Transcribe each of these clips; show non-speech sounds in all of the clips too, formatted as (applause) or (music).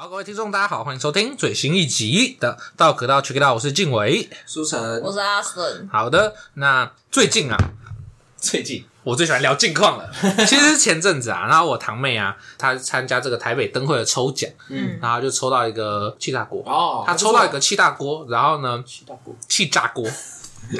好，各位听众，大家好，欢迎收听最新一集的《道可道 Check It Out》，我是静伟，苏晨，我是阿森。好的，那最近啊，(laughs) 最近我最喜欢聊近况了。(laughs) 其实前阵子啊，然后我堂妹啊，她参加这个台北灯会的抽奖，嗯，然后就抽到一个气炸锅哦，她抽到一个气炸锅，然后呢，气炸锅，气炸锅，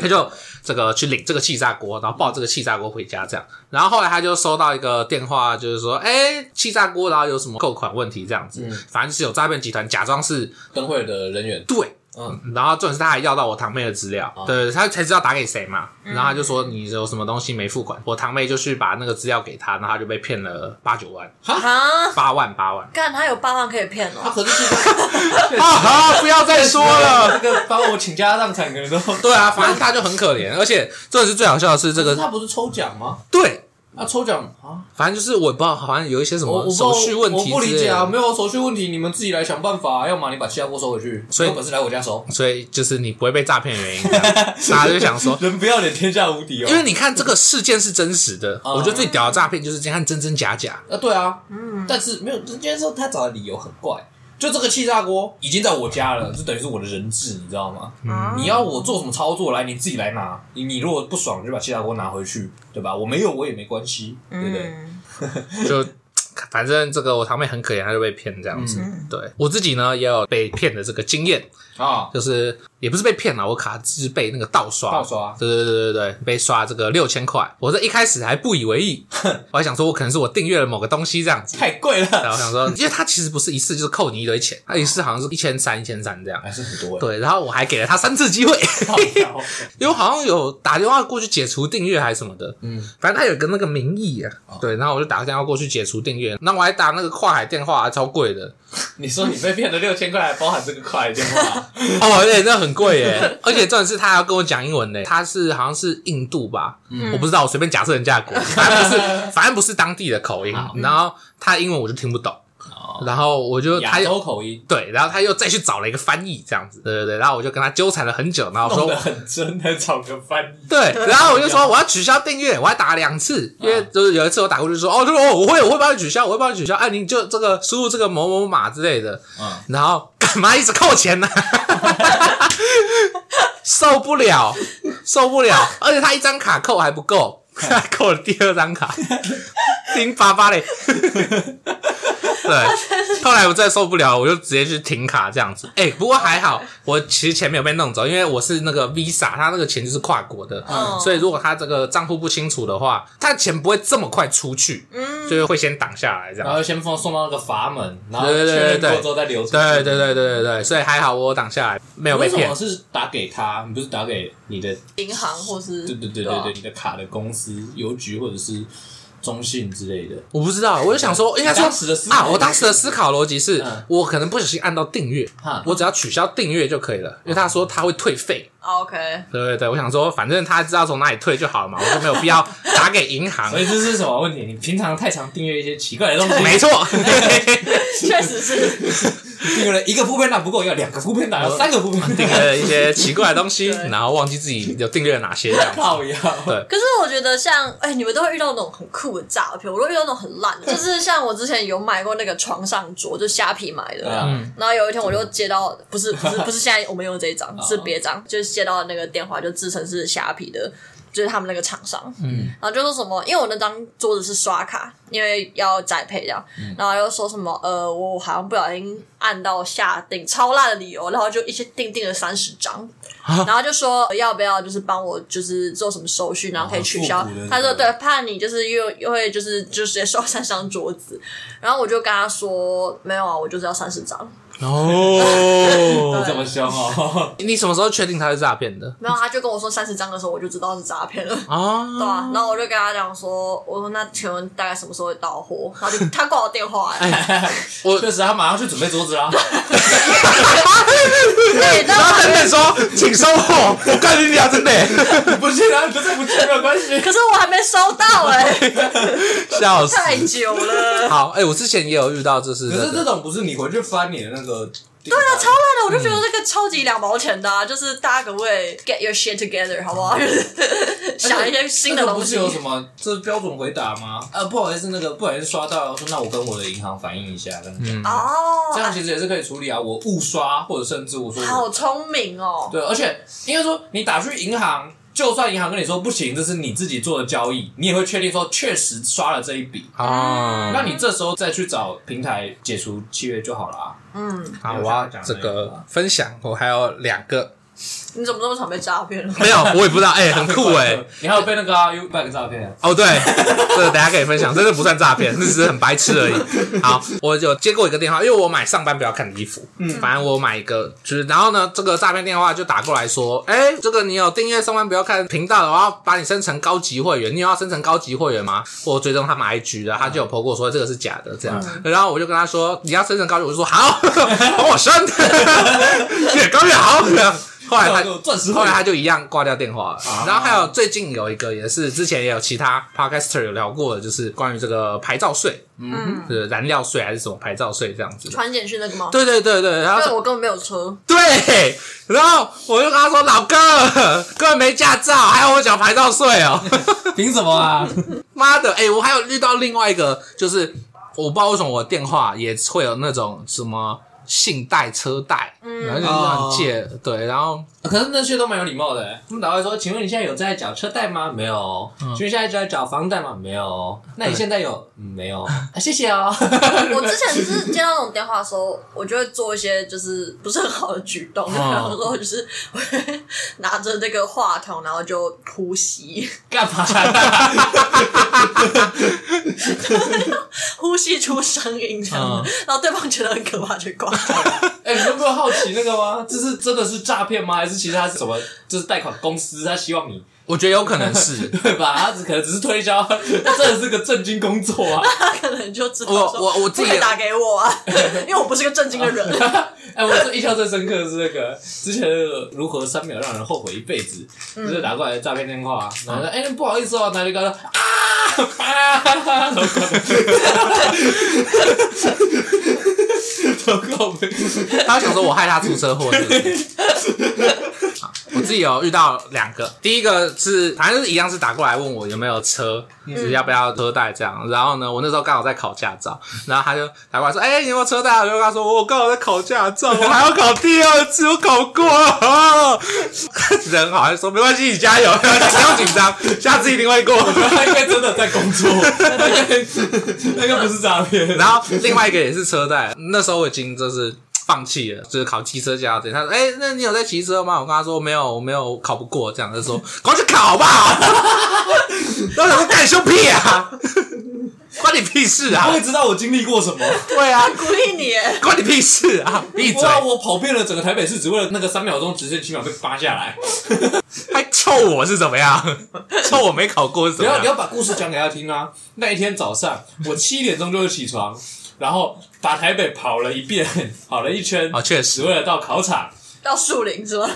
她就这个去领这个气炸锅，然后抱这个气炸锅回家，这样。然后后来他就收到一个电话，就是说，哎，气炸锅，然后有什么扣款问题这样子，嗯、反正就是有诈骗集团假装是灯会的人员，对。嗯，然后重点是他还要到我堂妹的资料，对，他才知道打给谁嘛。然后他就说，你有什么东西没付款，我堂妹就去把那个资料给他，然后他就被骗了八九万，哈，八万八万，干他有八万可以骗哦，他可是 (laughs) 啊，不要再说了，(laughs) 这个把我请家荡产可能都对啊，反正他就很可怜，而且这是最好笑的是这个，他不是抽奖吗？对。啊，抽奖啊，反正就是我也不知道，好像有一些什么手续问题，我不理解啊，没有手续问题，你们自己来想办法，要么你把新加坡收回去，所以有本事来我家收，所以就是你不会被诈骗的原因，(laughs) 大家就想说人不要脸天下无敌哦，因为你看这个事件是真实的，我觉得最屌的诈骗就是这样真真假假。啊，对啊，嗯，但是没有，今天说他找的理由很怪。就这个气炸锅已经在我家了，就等于是我的人质，你知道吗？嗯，你要我做什么操作来，你自己来拿。你你如果不爽，就把气炸锅拿回去，对吧？我没有，我也没关系，对不对？嗯、(laughs) 就反正这个我堂妹很可怜，她就被骗这样子。嗯、对我自己呢，也有被骗的这个经验啊，就是。也不是被骗了，我卡是被那个盗刷，盗刷，对对对对对，被刷这个六千块。我这一开始还不以为意，我还想说，我可能是我订阅了某个东西这样子，太贵了。然后想说，因为他其实不是一次就是扣你一堆钱，他一次好像是一千三一千三这样，还是很多。对，然后我还给了他三次机会，因为我好像有打电话过去解除订阅还是什么的，嗯，反正他有个那个名义啊，对，然后我就打个电话过去解除订阅，那我还打那个跨海电话，还超贵的。你说你被骗了六千块，还包含这个跨海电话？(laughs) 哦，对，那很贵耶。(laughs) 而且重点是他还要跟我讲英文呢，他是好像是印度吧，嗯、我不知道，我随便假设人家的国，反正不是，反正不是当地的口音。然后他英文我就听不懂，哦、然后我就他有口音，对，然后他又再去找了一个翻译，这样子，对对对，然后我就跟他纠缠了很久，然后说很真的找个翻译，对，(laughs) 然后我就说我要取消订阅，我还打了两次，因为就是有一次我打过去说哦，就说哦，我会我会帮你取消，我会帮你取消，哎，你就这个输入这个某某码之类的，嗯，然后干嘛一直扣钱呢？(laughs) 受不了，受不了！而且他一张卡扣还不够，他扣了第二张卡，零八八嘞。(laughs) 对，后来我再受不了，我就直接去停卡这样子。哎、欸，不过还好，我其实钱没有被弄走，因为我是那个 Visa，他那个钱就是跨国的，嗯、所以如果他这个账户不清楚的话，他的钱不会这么快出去，嗯，就是会先挡下来这样，然后先放送到那个阀门，然后确认过之后再流出去。对对对对对对，所以还好我挡下来，没有被骗。为什么是打给他？你不是打给你的银行或是？对对对对对，对你的卡的公司邮局或者是。中信之类的，我不知道，我就想说，应该说啊，我当时的思考逻辑是，我可能不小心按到订阅，我只要取消订阅就可以了，因为他说他会退费。OK，对对对，我想说，反正他知道从哪里退就好了嘛，我就没有必要打给银行。所以这是什么问题？你平常太常订阅一些奇怪的东西。没错，(laughs) 确实是。订阅了一个副片档不够，要两个副片档，要三个副片档。订阅了一些奇怪的东西，(laughs) 然后忘记自己有订阅了哪些这样。靠腰。对。可是我觉得像，哎，你们都会遇到那种很酷的诈骗，我都遇到那种很烂的，就是 (laughs) 像我之前有买过那个床上桌，就虾皮买的。嗯。然后有一天我就接到，不是不是不是现在我们用的这一张，(laughs) 是别张，就是接到那个电话，就自称是虾皮的。就是他们那个厂商，嗯，然后就说什么，因为我那张桌子是刷卡，因为要宅配这样，嗯、然后又说什么，呃，我好像不小心按到下定超烂的理由，然后就一些定定了三十张，啊、然后就说要不要就是帮我就是做什么手续，然后可以取消。啊、他说对，怕你就是又又会就是就直接收三张桌子，然后我就跟他说没有啊，我就是要三十张。哦，(laughs) 这么凶哦！(laughs) 你什么时候确定他是诈骗的？没有，他就跟我说三十张的时候，我就知道是诈骗了。啊，对啊，然后我就跟他讲说，我说那请问大概什么时候会到货？然后就 (laughs) 他挂我电话，哎，我确实他马上去准备桌子啦。对，然后等等说，请收货。我告诉你啊，真的，不信啊，不是不信没有关系。可是我还没收到哎，笑死，太久了。好，哎，我之前也有遇到，就是可是这种不是你回去翻你的那个。对啊，超烂的，我就觉得这个超级两毛钱的，啊，就是大家可不可以 get your shit together，好不好？(laughs) 想一些新的东西。不是有什么这是标准回答吗？啊，不好意思，那个不好意思刷到，说那我跟我的银行反映一下，跟你讲。哦，这样其实也是可以处理啊。我误刷，或者甚至我说好聪明哦。对，而且应该说你打去银行。就算银行跟你说不行，这是你自己做的交易，你也会确定说确实刷了这一笔啊。那你这时候再去找平台解除契约就好了啊。嗯，好，我要这个分享，我还有两个。你怎么这么常被诈骗？没有，我也不知道。哎、欸，很酷哎、欸！你还有被那个 U-Bike 诈骗？哦，对，这个等下可以分享。这个不算诈骗，这 (laughs) 只是很白痴而已。好，我就接过一个电话，因为我买上班不要看的衣服。嗯，反正我买一个，就是然后呢，这个诈骗电话就打过来说，哎、欸，这个你有订阅上班不要看频道的，我要把你升成高级会员。你有要升成高级会员吗？我追踪他们 IG 的，他就有 po 过说这个是假的，这样。嗯、然后我就跟他说，你要升成高级，我就说好，帮我升，(laughs) 越高越好。后来他，后来他就一样挂掉电话了。啊、然后还有最近有一个也是之前也有其他 podcaster 有聊过的，就是关于这个牌照税，嗯，就是燃料税还是什么牌照税这样子。传简讯那个吗？对对对对，然后我根本没有车。对，然后我就跟他说：“老哥，根本没驾照，还要我缴牌照税哦？(laughs) 凭什么啊？(laughs) 妈的！哎、欸，我还有遇到另外一个，就是我不知道为什么我的电话也会有那种什么。”信贷、车贷，然后就这样借，哦、对，然后可是那些都蛮有礼貌的。他们打过来说：“请问你现在有在缴车贷吗？”“没有。嗯”“请问现在在缴房贷吗？”“没有。”“那你现在有？”“嗯、没有。啊”“谢谢哦。(laughs) ”我之前就是接到那种电话的时候，我就会做一些就是不是很好的举动，(laughs) 然后说就是会拿着那个话筒，然后就呼吸，干嘛？(laughs) 呼吸出声音这样，嗯、然后对方觉得很可怕，就挂。(laughs) 哎、欸，你有没有好奇那个吗？这是真的是诈骗吗？还是其实他是什么？就是贷款公司，他希望你。(laughs) 我觉得有可能是，(laughs) 对吧？他只可能只是推销，他真的是个正经工作啊。他可能就知道我我我自己打给我啊，因为我不是个正经的人。哎，我这印象最深刻的是那个之前如何三秒让人后悔一辈子，就是打过来的诈骗电话，然后说：“哎，不好意思哦，哪里搞的啊？”啊！他想说我害他出车祸，是不是？我自己有遇到两个，第一个是反正是一样是打过来问我有没有车，就是要不要车贷这样。然后呢，我那时候刚好在考驾照，然后他就打过来说：“哎、欸，你有没有车贷？”我就跟他说：“我刚好在考驾照，(laughs) 我还要考第二次，我考过了。(laughs) ”人好，像说：“没关系，你加油，(laughs) 不要紧张，下次一定会过。”应该真的在工作，(laughs) 那个不是诈骗。然后另外一个也是车贷，那时候我已经就是。放弃了，就是考汽车驾照。他说：“哎、欸，那你有在骑车吗？”我跟他说：“没有，我没有考不过。”这样他说：“赶快去考好不好？”然后他说：“干羞屁啊，关你屁事啊！”他会知道我经历过什么？对啊，(laughs) 鼓励你，关你屁事啊！闭嘴！我跑遍了整个台北市，只为了那个三秒钟直线七秒被扒下来，(laughs) 还臭我是怎么样？(laughs) 臭我没考过是怎么样？你要你要把故事讲给他听啊！那一天早上，我七点钟就会起床。然后把台北跑了一遍，跑了一圈啊，确实只为了到考场，到树林是吗？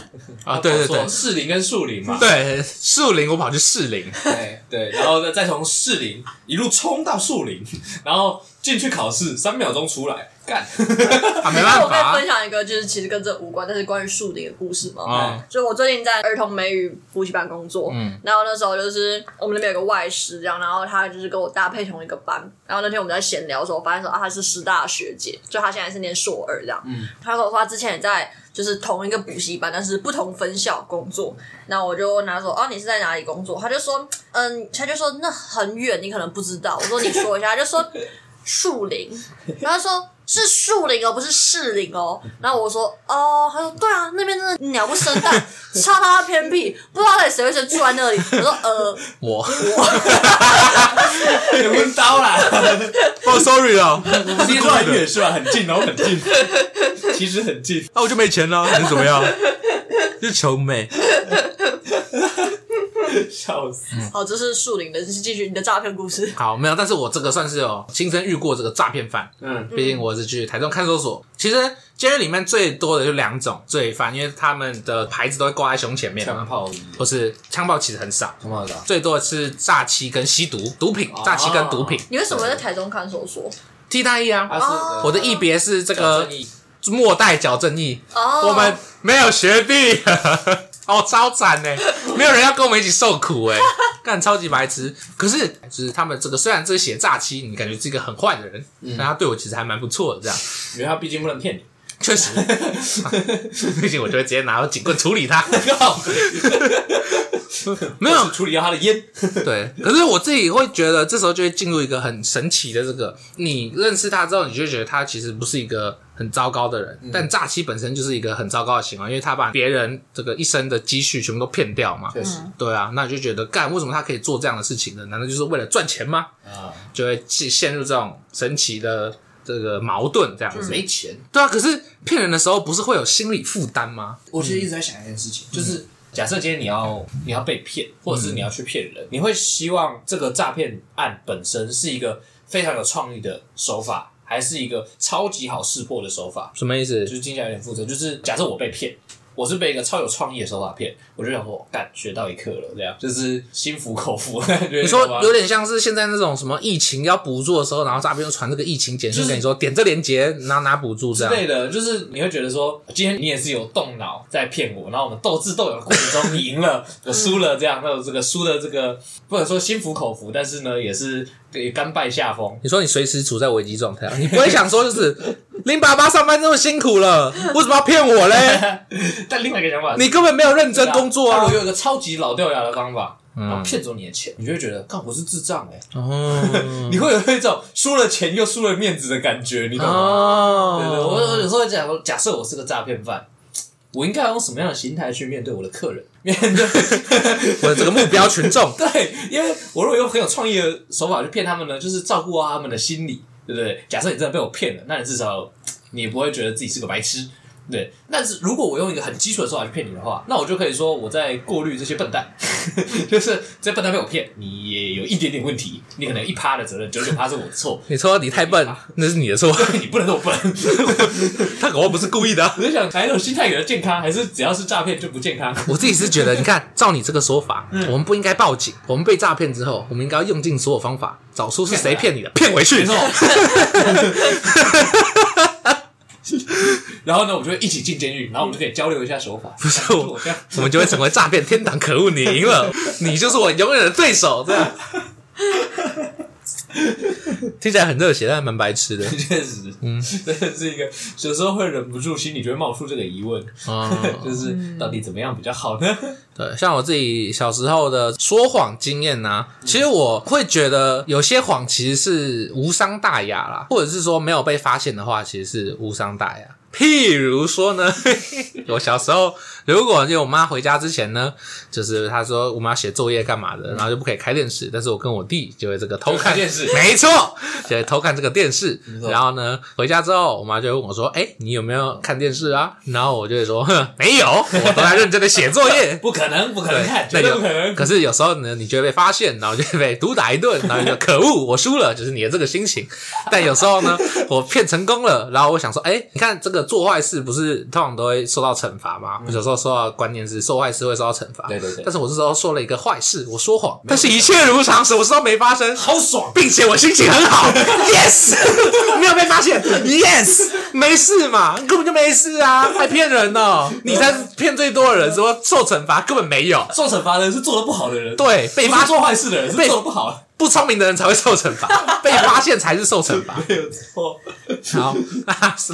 啊，对对对，树林跟树林嘛，对，树林我跑去树林，对对，然后呢，再从树林一路冲到树林，然后进去考试，三秒钟出来。干，啊，没办法。我可以分享一个，就是其实跟这无关，但是关于树林的故事嘛。嗯。就我最近在儿童美语补习班工作，嗯，然后那时候就是我们那边有个外师这样，然后他就是跟我搭配同一个班，然后那天我们在闲聊的时候，我发现说啊，他是师大学姐，就他现在是念硕二这样，嗯，他跟我说他之前也在就是同一个补习班，但是不同分校工作，那我就问他说，哦，你是在哪里工作？他就说，嗯，他就说那很远，你可能不知道。我说你说一下，他就说树林，然后他说。是树林哦，不是士林哦。然后我说哦，他说对啊，那边真的鸟不生蛋，(laughs) 超他妈偏僻，不知道到底谁会先住在那里。我说呃，我我，有温刀啦。(laughs) 哦，sorry 啊，其实很远是吧？很近哦，很近，其实很近。那我就没钱了，能怎么样？就是穷妹。(laughs) 笑死！好，这是树林的，继续你的诈骗故事。好，没有，但是我这个算是有亲身遇过这个诈骗犯。嗯，毕竟我是去台中看守所。其实监狱里面最多的就两种罪犯，因为他们的牌子都会挂在胸前面。枪炮，不是枪炮，其实很少。枪炮少，最多的是诈欺跟吸毒，毒品，诈欺跟毒品。你为什么在台中看守所？替代役啊！我的役别是这个。末代矫正役，哦我们没有学弟，哦，超惨呢，没有人要跟我们一起受苦哎，(laughs) 干超级白痴。可是就是他们这个虽然这个写诈欺，你感觉是一个很坏的人，但他对我其实还蛮不错的，这样因为他毕竟不能骗你。确实，(laughs) 毕竟我就会直接拿到警棍处理他。(laughs) 没有处理掉他的烟。对，可是我自己会觉得，这时候就会进入一个很神奇的这个，你认识他之后，你就会觉得他其实不是一个很糟糕的人，但诈欺本身就是一个很糟糕的行为，因为他把别人这个一生的积蓄全部都骗掉嘛。确实对啊，那你就觉得，干为什么他可以做这样的事情呢？难道就是为了赚钱吗？啊，就会陷陷入这种神奇的这个矛盾，这样子。没钱。对啊，可是骗人的时候不是会有心理负担吗？我其实一直在想一件事情，就是假设今天你要你要被骗，或者是你要去骗人，你会希望这个诈骗案本身是一个非常有创意的手法，还是一个超级好识破的手法？什么意思就？是听起来有点复杂。就是假设我被骗，我是被一个超有创意的手法骗，我就想说，干学到一课了，这样就是心服口服。你你说有点像是现在那种什么疫情要补助的时候，然后诈骗就传这个疫情简讯给你说，点这链接拿拿补助这样。之类的，就是你会觉得说，今天你也是有动脑在骗我，然后我们斗智斗勇的过程中，你赢了，我输了，这样，那我这个输的这个不能说心服口服，但是呢，也是对甘拜下风。你说你随时处在危机状态，你不会想说就是林爸爸上班这么辛苦了，为什么要骗我嘞？(laughs) 但另外一个想法是，你根本没有认真工作啊我！有一个超级老掉牙的方法，嗯然后骗走你的钱，你就会觉得，干我是智障哎、哦 (laughs) 你会有一种输了钱又输了面子的感觉，你懂吗？对对，我哦，我有时候会讲说，假设我是个诈骗犯，我应该要用什么样的心态去面对我的客人？面对我的这个目标群众，(laughs) 对，因为我如果用很有创意的手法去骗他们呢，就是照顾到他们的心理，对不对？假设你真的被我骗了，那你至少你也不会觉得自己是个白痴，对。但是如果我用一个很基础的手法去骗你的话，那我就可以说我在过滤这些笨蛋，(laughs) 就是这笨蛋被我骗，你也有一点点问题，你可能有一趴的责任，九十九趴是我的错，你说你太笨，那是你的错，(laughs) 你不能这么笨。他搞不好不是故意的啊。我就想，哪一种心态比较健康，还是只要是诈骗就不健康？我自己是觉得，你看，照你这个说法，我们不应该报警。我们被诈骗之后，我们应该要用尽所有方法，找出是谁骗你的，骗回去。没错。(laughs) 然后呢，我们就会一起进监狱，然后我们就可以交流一下手法。不是我我们就会成为诈骗天堂。可恶，你赢了，(laughs) 你就是我永远的对手。这样 (laughs) 听起来很热血，但蛮白痴的。确实，嗯，真的是一个有时候会忍不住，心里就会冒出这个疑问，哦 (laughs) 就是到底怎么样比较好呢？对，像我自己小时候的说谎经验呢、啊，其实我会觉得有些谎其实是无伤大雅啦，或者是说没有被发现的话，其实是无伤大雅。譬如说呢，(laughs) 我小时候，如果就我妈回家之前呢，就是她说我们要写作业干嘛的，然后就不可以开电视，但是我跟我弟就会这个偷看电视没错，就会偷看这个电视。然后呢，回家之后，我妈就会问我说：“哎，你有没有看电视啊？”然后我就会说：“哼，没有，我都在认真的写作业。(laughs) ”不可能，不可能看，绝那有对不可能。可是有时候呢，你就会被发现，然后就会被毒打一顿，(laughs) 然后你就可恶，我输了，就是你的这个心情。但有时候呢，我骗成功了，然后我想说，哎，你看这个做坏事不是通常都会受到惩罚吗？有时候受到的观念是受坏事会受到惩罚，对对对。但是我这时候说了一个坏事，我说谎，但是一切如常，什么事都没发生，好爽，并且我心情很好，(laughs) yes，没有被发现，yes，没事嘛，根本就没事啊，还骗人呢，你才是骗最多的人，说受惩罚根本没有。受惩罚的人是做的不好的人，对，被发做坏事的人是被做的不好，不聪明的人才会受惩罚，被发现才是受惩罚。(laughs) 没有错。好，那是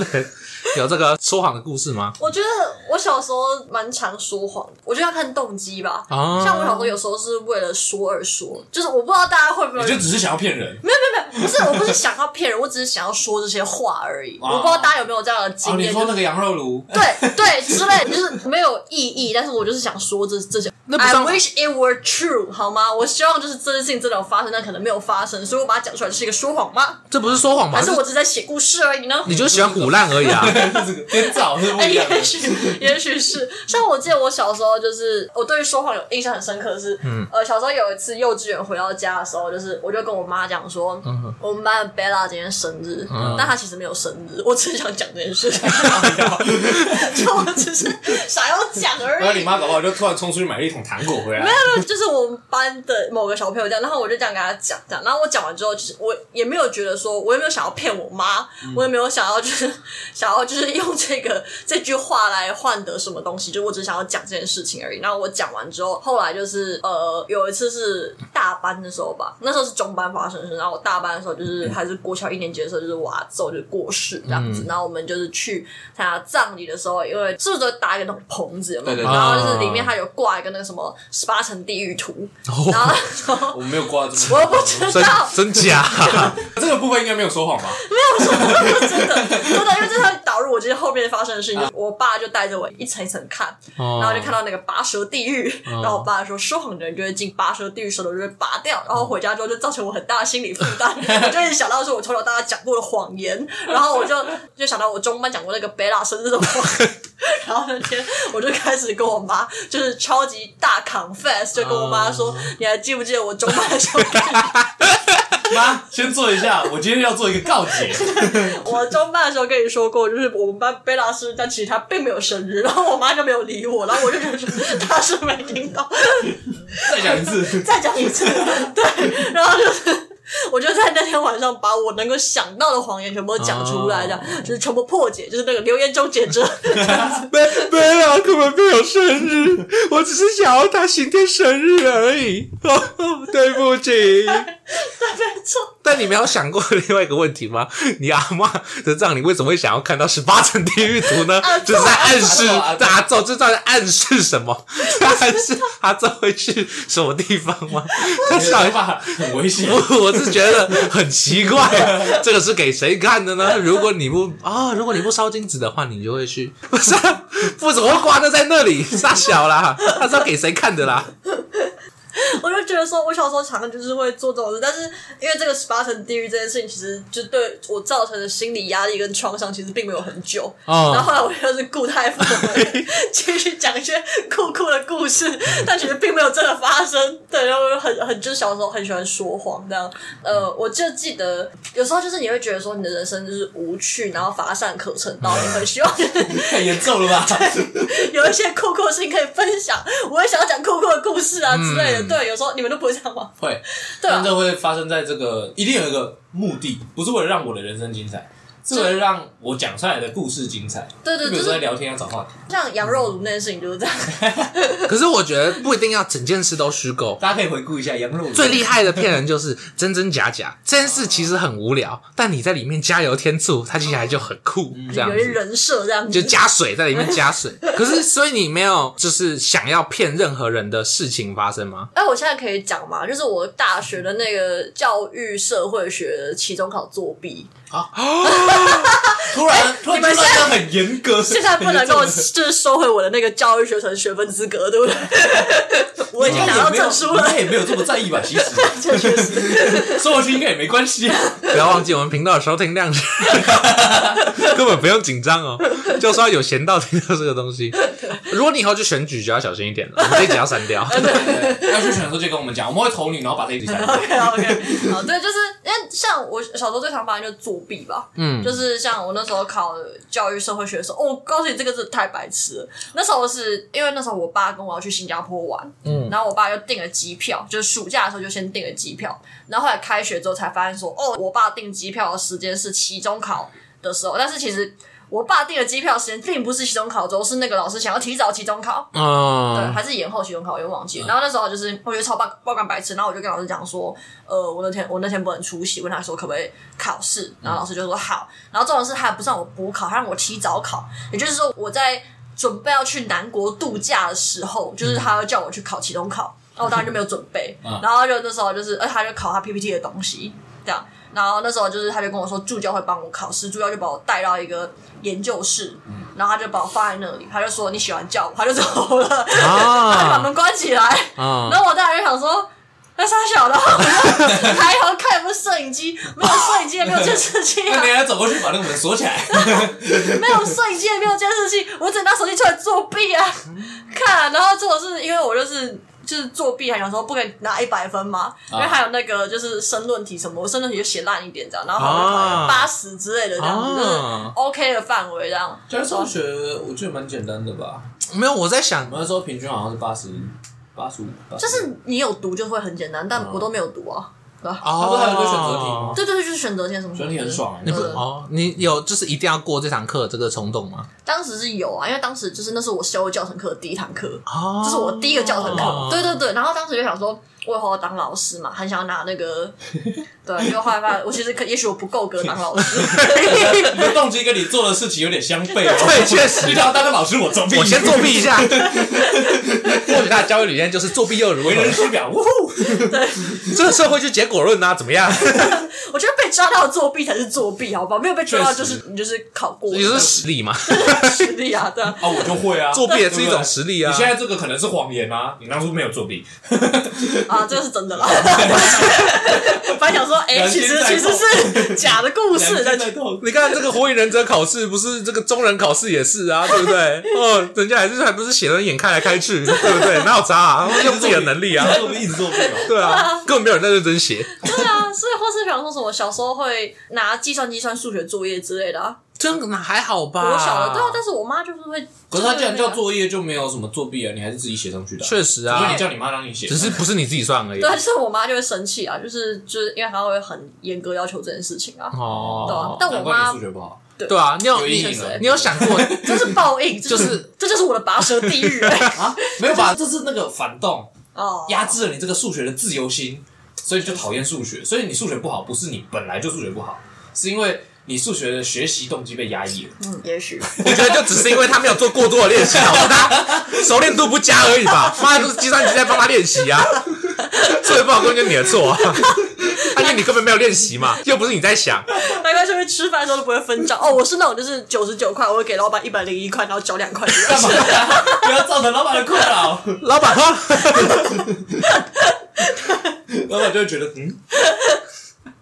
(laughs) 有这个说谎的故事吗？我觉得我小时候蛮常说谎的，我觉得要看动机吧。啊像我小时候有时候是为了说而说，就是我不知道大家会不会你就只是想要骗人没有没有没有不是，我不是想要骗人，我只是想要说这些话而已。啊我不知道大家有没有这样的经啊！验？你说那个羊肉炉，对对之类，就是没有意义，但是我就是想说这这些。那不 I 算 wish it were true，好吗？我希望就是这件事情真的有发生，但可能没有发生，所以我把它讲出来就，是一个说谎吗？这不是说谎吗？还是我只是在写故事而已呢？你就是喜欢胡烂而已啊！(laughs) 这个编造是不哎，一样的也。许，也许是。像我记得我小时候，就是我对于说谎有印象很深刻的是，嗯，呃，小时候有一次幼稚园回到家的时候，就是我就跟我妈讲说，嗯我们班的 Bella 今天生日，嗯但她其实没有生日，我只是想讲这件事情，(laughs) (laughs) 就我只是想要讲而已。然后你妈搞不好就突然冲出去买了一桶桶糖果回来。没有，就是我们班的某个小朋友这样，然后我就这样跟他讲，这样，然后我讲完之后，其实我也没有觉得说，我也没有想要骗我妈，嗯、我也没有想要就是 (laughs) 想要就是用这个这句话来换得什么东西，就我只想要讲这件事情而已。然后我讲完之后，后来就是呃，有一次是大班的时候吧，那时候是中班发生的事，然后我大班的时候就是还是国小一年级的时候，就是我阿祖就过世这样子，嗯、然后我们就是去参加葬礼的时候，因为是不是都搭一个那种棚子有没有？对对对，然后就是里面还有挂一个那个什么十八层地狱图，哦、然后 (laughs) 我没有挂这么，我不知道。真，真假，(laughs) 这个部分应该没有说谎吧？没有说谎，真的。真的，因为这它导入我今天后面发生的事情，啊、我爸就带着我一层一层看，哦、然后就看到那个拔舌地狱，哦、然后我爸说说谎的人就会进拔舌地狱，舌头就会拔掉，然后回家之后就造成我很大的心理负担，(laughs) 我就一直想到说我从小到大讲过的谎言，然后我就就想到我中班讲过那个贝拉生日的谎，(laughs) 然后那天我就开始跟我妈就是超级大 confess，就跟我妈说，哦、你还记不记得我中班的时候？(laughs) 妈，先坐一下，我今天要做一个告解。(laughs) 我中班的时候跟你说过，就是我们班贝拉斯，但其实他并没有生日，然后我妈就没有理我，然后我就觉得说他是没听到。再讲一次，(laughs) 再讲一次，(laughs) 对，然后就是。我就在那天晚上把我能够想到的谎言全部讲出来，这样、oh. 就是全部破解，就是那个留言终结者。没没有，根本没有生日，我只是想要他今天生日而已。哦，对不起。对，没错。但你没有想过另外一个问题吗？(laughs) 你阿妈的葬礼为什么会想要看到十八层地狱图呢？啊、就是在暗示大家，这在暗示什么？(laughs) 在暗示他这会去什么地方吗？(laughs) 他想法很危险。我。是觉得很奇怪，这个是给谁看的呢？如果你不啊，如果你不烧金纸的话，你就会去，不是，不怎么会挂在在那里？傻小啦，他是要给谁看的啦？(laughs) 我就觉得说，我小时候常常就是会做这种事，但是因为这个十八层地狱这件事情，其实就对我造成的心理压力跟创伤，其实并没有很久。哦。然后后来我就是固态复萌，继续讲一些酷酷的故事，(laughs) 但其实并没有真的发生。对，然后很很就是小时候很喜欢说谎这样。呃，我就记得有时候就是你会觉得说你的人生就是无趣，然后乏善可陈，然后你很希望 (laughs) 太严重了吧？有一些酷酷的事情可以分享，我也想要讲酷酷的故事啊之类的。嗯、对，有时候你们都不会这样吗？会，对啊，但这会发生在这个一定有一个目的，不是为了让我的人生精彩。是为了让我讲出来的故事精彩。对对，对，比如说在聊天要找话题，像羊肉炉那件事情就是这样。(laughs) 可是我觉得不一定要整件事都虚构，大家可以回顾一下羊肉炉。最厉害的骗人就是真真假假，这件事其实很无聊，但你在里面加油添醋，它听起来就很酷，这样子。有一人设这样子，就加水在里面加水。(laughs) 可是所以你没有就是想要骗任何人的事情发生吗？哎，我现在可以讲吗？就是我大学的那个教育社会学期中考作弊。啊！(laughs) 突然，突然，你们现在很严格，现在不能够就是 (laughs) 收回我的那个教育学程学分资格，对不对？(laughs) 我已经拿到证书了，他也没有这么在意吧？其实，确实，收回去应该也没关系。不要忘记我们频道的收听量，根本不用紧张哦。就说有闲到听到这个东西，如果你以后去选举，就要小心一点了。我们这一集要删掉，对对对，要去选的时候就跟我们讲，我们会投你，然后把这一集删掉。OK OK，好，对，就是因为像我小时候最常发生就是作弊吧，嗯，就是像我那时候考教育社会学的时候，哦，我告诉你这个是太白痴了。那时候是因为那时候我爸跟我要去新加坡玩，嗯，然后我爸就订了机票，就是暑假的时候就先订了机票，然后后来开学之后才发现说，哦，我爸订机票的时间是期中考的时候，但是其实。我爸订的机票时间并不是期中考周，是那个老师想要提早期中考，嗯，对，还是延后期中考，我又忘记。了。然后那时候就是我觉得超爆爆肝白痴，然后我就跟老师讲说，呃，我那天我那天不能出席，问他说可不可以考试，然后老师就说好。然后这种事他还不让我补考，他让我提早考，也就是说我在准备要去南国度假的时候，就是他要叫我去考期中考，然后我当然就没有准备，然后就那时候就是，而且他就考他 PPT 的东西，这样。然后那时候就是，他就跟我说，助教会帮我考试，助教就把我带到一个研究室，然后他就把我放在那里，他就说你喜欢叫我，他就走了，啊、(laughs) 他就把门关起来。啊、然后我当时就想说，那傻小的，还好看有没有摄影机，没有摄影机也没有监视器、啊。那你还走过去把那个门锁起来？(laughs) 没有摄影机也没有监视器，我只能拿手机出来作弊啊！看、啊，然后这种是因为我就是。就是作弊，还想说不可以拿一百分吗？因为还有那个就是申论题什么，我申论题就写烂一点这样，然后好像八十之类的这样子，就是 OK 的范围这样。教数学我觉得蛮简单的吧？没有，我在想，我那时候平均好像是八十。八十五，就是你有读就会很简单，但我都没有读啊。对吧？哦，他不是还有个选择题吗？对对对，就是选择题什么选择题很爽欸。你不哦，你有就是一定要过这堂课这个冲动吗？当时是有啊，因为当时就是那是我修教程课的第一堂课，哦，这是我第一个教程课。哦对对对，然后当时就想说，我以后要当老师嘛，很想要拿那个，(laughs) 对，就后来发现我其实可也许我不够格当老师。(laughs) 你的动机跟你做的事情有点相悖哦。(laughs) 对，确实。你想要当个老师，我作弊，我先作弊一下。或许他的教育理念就是作弊又如何？为人师表，呜呼！对，这个社会就结果论啊，怎么样？我觉得被抓到作弊才是作弊，好不好？没有被抓到就是你就是考过，也就是实力嘛。实力啊，对啊。啊，(laughs) 我就会啊，作弊也是一种实力啊。你现在这个可能是谎言啊，你当初没有作弊。啊，这个是真的啦。(laughs) 本来想说，哎，其实其实是假的故事。你看这个火影忍者考试，不是这个中人考试也是啊，对不对？(laughs) 哦，人家还是还不是写的眼开来开去，对不对？哪有渣啊？用自己的能力啊，作弊一直作弊嘛。对啊，根本没有人在认真写。对啊，所以或是比方说什么小时候会拿计算机算数学作业之类的啊，这样还好吧？我晓得，对啊，但是我妈就是会。可是他既然叫作业，就没有什么作弊啊，你还是自己写上去的。确实啊，所以你叫你妈让你写，只是不是你自己算而已。对，就是我妈就会生气啊，就是就是因为她会很严格要求这件事情啊。哦，对啊，但我妈数学不好。对啊，你有你有想过，(laughs) 这是报应，就是这就是我的拔舌地狱 (laughs) (laughs) 啊！没有吧？这是那个反动哦，压制了你这个数学的自由心，所以就讨厌数学。所以你数学不好，不是你本来就数学不好，是因为你数学的学习动机被压抑了。嗯，也许我觉得就只是因为他没有做过多的练习，导致他 (laughs) 熟练度不佳而已吧。妈的，都是计算机在帮他练习啊，数学不好根本就是你的错 (laughs) 啊！因为你根本没有练习嘛，又不是你在想。难怪这边吃饭的时候都不会分账哦。我是那种就是九十九块，我会给老板一百零一块，然后找两块。干嘛？(laughs) 不要造成老板的困扰。老板哈，老板就会觉得嗯。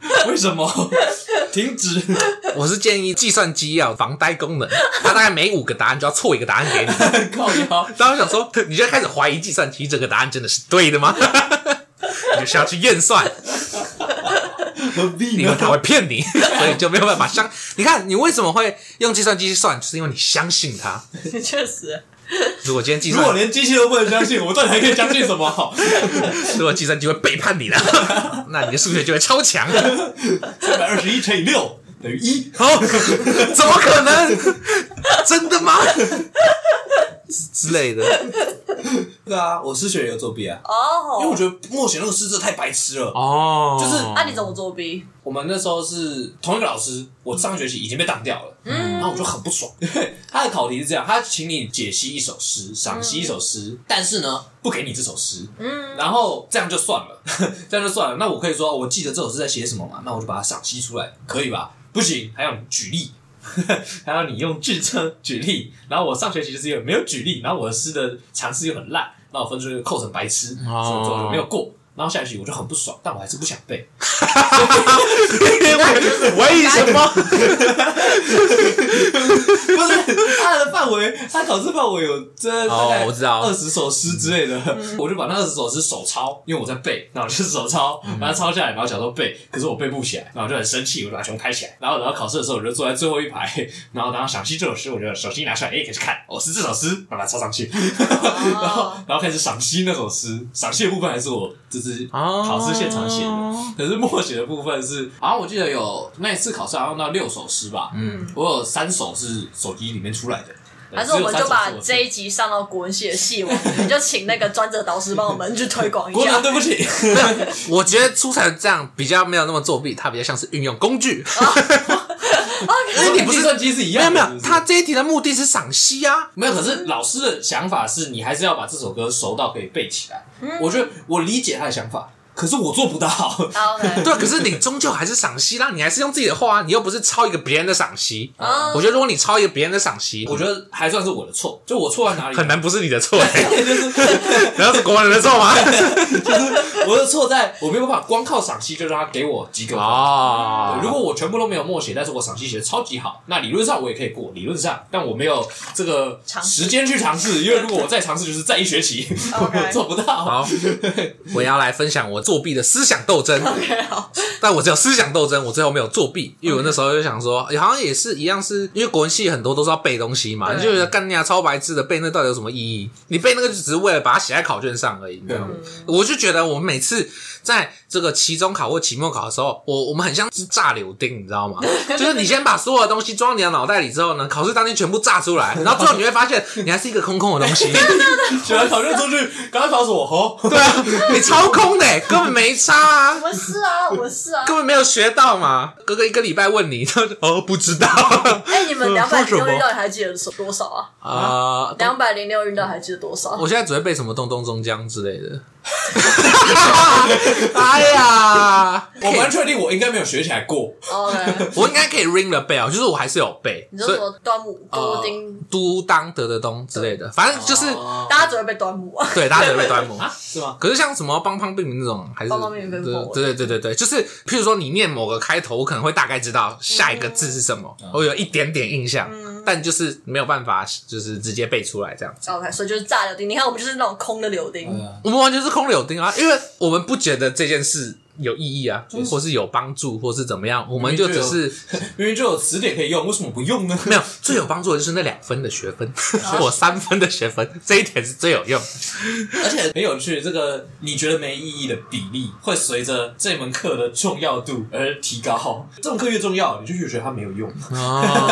(laughs) 为什么 (laughs) 停止？(laughs) 我是建议计算机要防呆功能，它大概每五个答案就要错一个答案给你。靠腰，当时想说，你就开始怀疑计算机这个答案真的是对的吗？你就需要去验算？因为他会骗你，所以就没有办法相。你看，你为什么会用计算机去算，就是因为你相信它。确实。如果今天计算，如果连机器都不能相信，我到底还可以相信什么？好，(laughs) 如果计算机会背叛你了，(laughs) 那你的数学就会超强。三百二十一乘以六等于一，好，怎么可能？真的吗？之类的。(laughs) 对啊，我数学也有作弊啊。哦，因为我觉得默写那个诗真的太白痴了。哦，就是那你怎么作弊？我们那时候是同一个老师，我上学期已经被当掉了，嗯，然后我就很不爽，(laughs) 因为他的考题是这样，他请你解析一首诗，赏析一首诗，但是呢，不给你这首诗，嗯，然后这样就算了，(laughs) 这样就算了。那我可以说，我记得这首诗在写什么嘛？那我就把它赏析出来，可以吧？不行，还要你举例，(laughs) 还要你用句称举例。然后我上学期就是因为没有举例，然后我的诗的尝试又很烂，那我分数就扣成白痴，所以就没有过。然后下一期我就很不爽，但我还是不想背。(laughs) 为什么？(laughs) 不是他的范围，他考试范围有这大概我知道。二十首诗之类的，我就把那二十首诗手抄，因为我在背，然后就是手抄，把它抄下来，然后假装背，可是我背不起来，然后就很生气，我就把全部开起来，然后然后考试的时候我就坐在最后一排，然后然后赏析这首诗，我就手机拿出来，哎，开始看，哦，是这首诗，把它抄上去，(laughs) 然后然后开始赏析那首诗，赏析的部分还是我就是考试现场写的，可是默写的部分是，好像我记得有那一次考试好像到六首诗吧，嗯，我有三首是手机里面出来的。还是我们就把这一集上到国文系的系网，你就请那个专责导师帮我们去推广一下。(laughs) 国文对不起，(laughs) 我觉得出彩这样比较没有那么作弊，它比较像是运用工具。因 (laughs) (laughs) 为你不是计算机是一样的，没有没有，他这一题的目的是赏析啊，没有。可是老师的想法是你还是要把这首歌熟到可以背起来。我觉得我理解他的想法。可是我做不到。Okay. (laughs) 对，可是你终究还是赏析啦，你还是用自己的话，你又不是抄一个别人的赏析。Oh. 我觉得如果你抄一个别人的赏析，我觉得还算是我的错。就我错在哪里？很难不是你的错、(laughs) 欸，就是 (laughs) 难道是国文人的错吗？就是我的错在我没有办法光靠赏析就让他给我及格分。哦，如果我全部都没有默写，但是我赏析写的超级好，那理论上我也可以过。理论上，但我没有这个时间去尝试，因为如果我再尝试，就是再一学期，我做不到。好，我要来分享我。作弊的思想斗争。(laughs) OK，好。但我只有思想斗争，我最后没有作弊，因为我那时候就想说，好像也是一样，是因为国文系很多都是要背东西嘛，你就觉得干你啊超白痴的背那到底有什么意义？你背那个就只是为了把它写在考卷上而已，你知道吗？我就觉得我们每次在这个期中考或期末考的时候，我我们很像是炸柳丁，你知道吗？(laughs) 就是你先把所有的东西装到你的脑袋里之后呢，考试当天全部炸出来，(laughs) 然后最后你会发现你还是一个空空的东西。写完考卷出去，刚刚考什么？哦，对啊，你超空的，根本没差啊。我是啊，我是啊，根本没有学到嘛。哥哥一个礼拜问你，他说哦不知道。哎，你们两百零六运到底还记得多少啊？啊，(laughs) 两百零六运到还记得多少？我现在只会背什么东东中江之类的。哎呀，我蛮确定我应该没有学起来过。OK，我应该可以 ring the bell，就是我还是有背。你说什么端午、多丁、都当、得得东之类的，反正就是大家只会背端午啊。对，大家只会背端午啊，是吗？可是像什么帮帮病名那种，还是帮帮病名背不过。对对对对对，就是譬如说你念某个开头，我可能会大概知道下一个字是什么，我有一点点印象，但就是没有办法，就是直接背出来这样子。OK，所以就是炸柳丁。你看我们就是那种空的柳丁，我们完全是空柳丁啊，因为我们不觉得这件事有意义啊，或是有帮助，或是怎么样，我们就只是 (laughs) 明明就有词典可以用，为什么不用呢？(laughs) 没有，最有帮助的就是那两分的学分，(laughs) 我三分的学分，这一点是最有用。而且很有趣，这个你觉得没意义的比例会随着这门课的重要度而提高。这门课越重要，你就越觉得它没有用。哦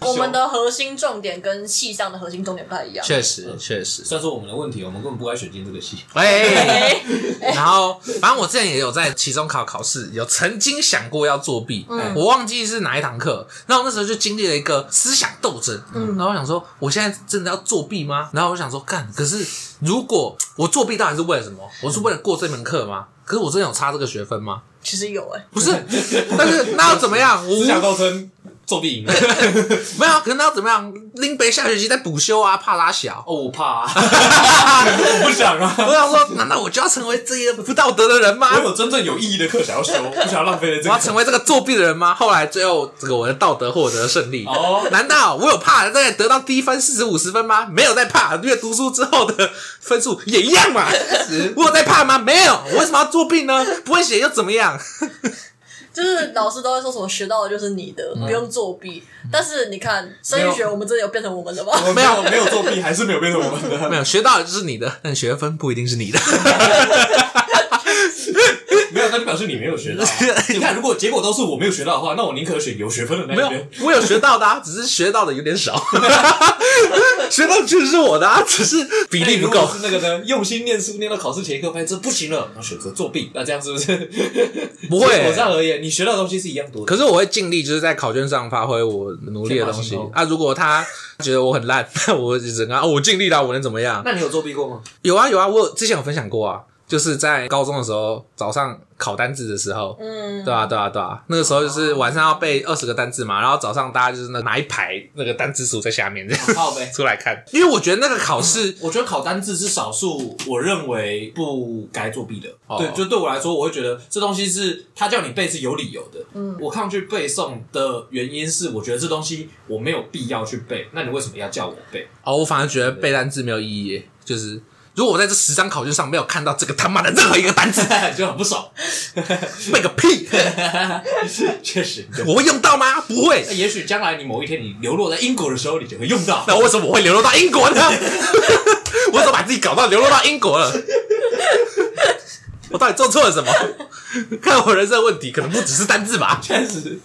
我们的核心重点跟系上的核心重点不太一样。确实，确实，算是我们的问题，我们根本不该选进这个系。哎，然后反正我之前也。有在期中考考试，有曾经想过要作弊，嗯、我忘记是哪一堂课，然后那时候就经历了一个思想斗争，嗯、然后我想说，我现在真的要作弊吗？然后我想说，干，可是如果我作弊，到底是为了什么？我是为了过这门课吗？可是我真的有差这个学分吗？其实有哎、欸，不是，但是那要怎么样？思想斗争。作弊 (laughs) 没有，可能要怎么样？林北下学期在补修啊，怕拉小哦，我怕，啊 (laughs) 我不想啊。我想说，难道我就要成为这一个不道德的人吗？我有真正有意义的课想要修，(laughs) 不想要浪费了这个。我要成为这个作弊的人吗？后来最后，这个我的道德获得了胜利。哦，难道我有怕在得到低分四十五十分吗？没有在怕，因为读书之后的分数也一样嘛。我有在怕吗？没有，我为什么要作弊呢？不会写又怎么样？就是老师都会说什么学到的就是你的，不用作弊。但是你看，生育学我们真的有变成我们的吗？没有，没有作弊，还是没有变成我们的。(laughs) 没有学到的就是你的，但学分不一定是你的。(laughs) 那就表示你没有学到。(laughs) 你看，如果结果都是我没有学到的话，那我宁可选有学分的那一边。没有，我有学到的，啊只是学到的有点少。(laughs) 学到确实是我的，啊只是比例不够。是那个呢，用心念书，念到考试前一刻发现这不行了，然后选择作弊。那这样是不是？(laughs) 不会。我这样而言，你学到的东西是一样多的。可是我会尽力，就是在考卷上发挥我努力的东西啊。如果他觉得我很烂，那我就整个啊，我尽力了，我能怎么样？那你有作弊过吗？有啊，有啊，我之前有分享过啊。就是在高中的时候，早上考单字的时候，嗯，对啊，对啊，对啊，那个时候就是晚上要背二十个单字嘛，然后早上大家就是那拿一排那个单字书在下面这样，好呗，(laughs) 出来看。因为我觉得那个考试，我觉得考单字是少数我认为不该作弊的。对，就对我来说，我会觉得这东西是他叫你背是有理由的。嗯，我抗拒背诵的原因是，我觉得这东西我没有必要去背。那你为什么要叫我背？哦，我反而觉得背单字没有意义，就是。如果我在这十张考卷上没有看到这个他妈的任何一个单词，(laughs) 就很不爽。背个屁！(laughs) 确实，我会用到吗？不会。也许将来你某一天你流落在英国的时候，你就会用到。那为什么我会流落到英国呢？(laughs) 我怎么把自己搞到流落到英国了？我到底做错了什么？(laughs) 看我人生的问题，可能不只是单字吧。(laughs) 确实，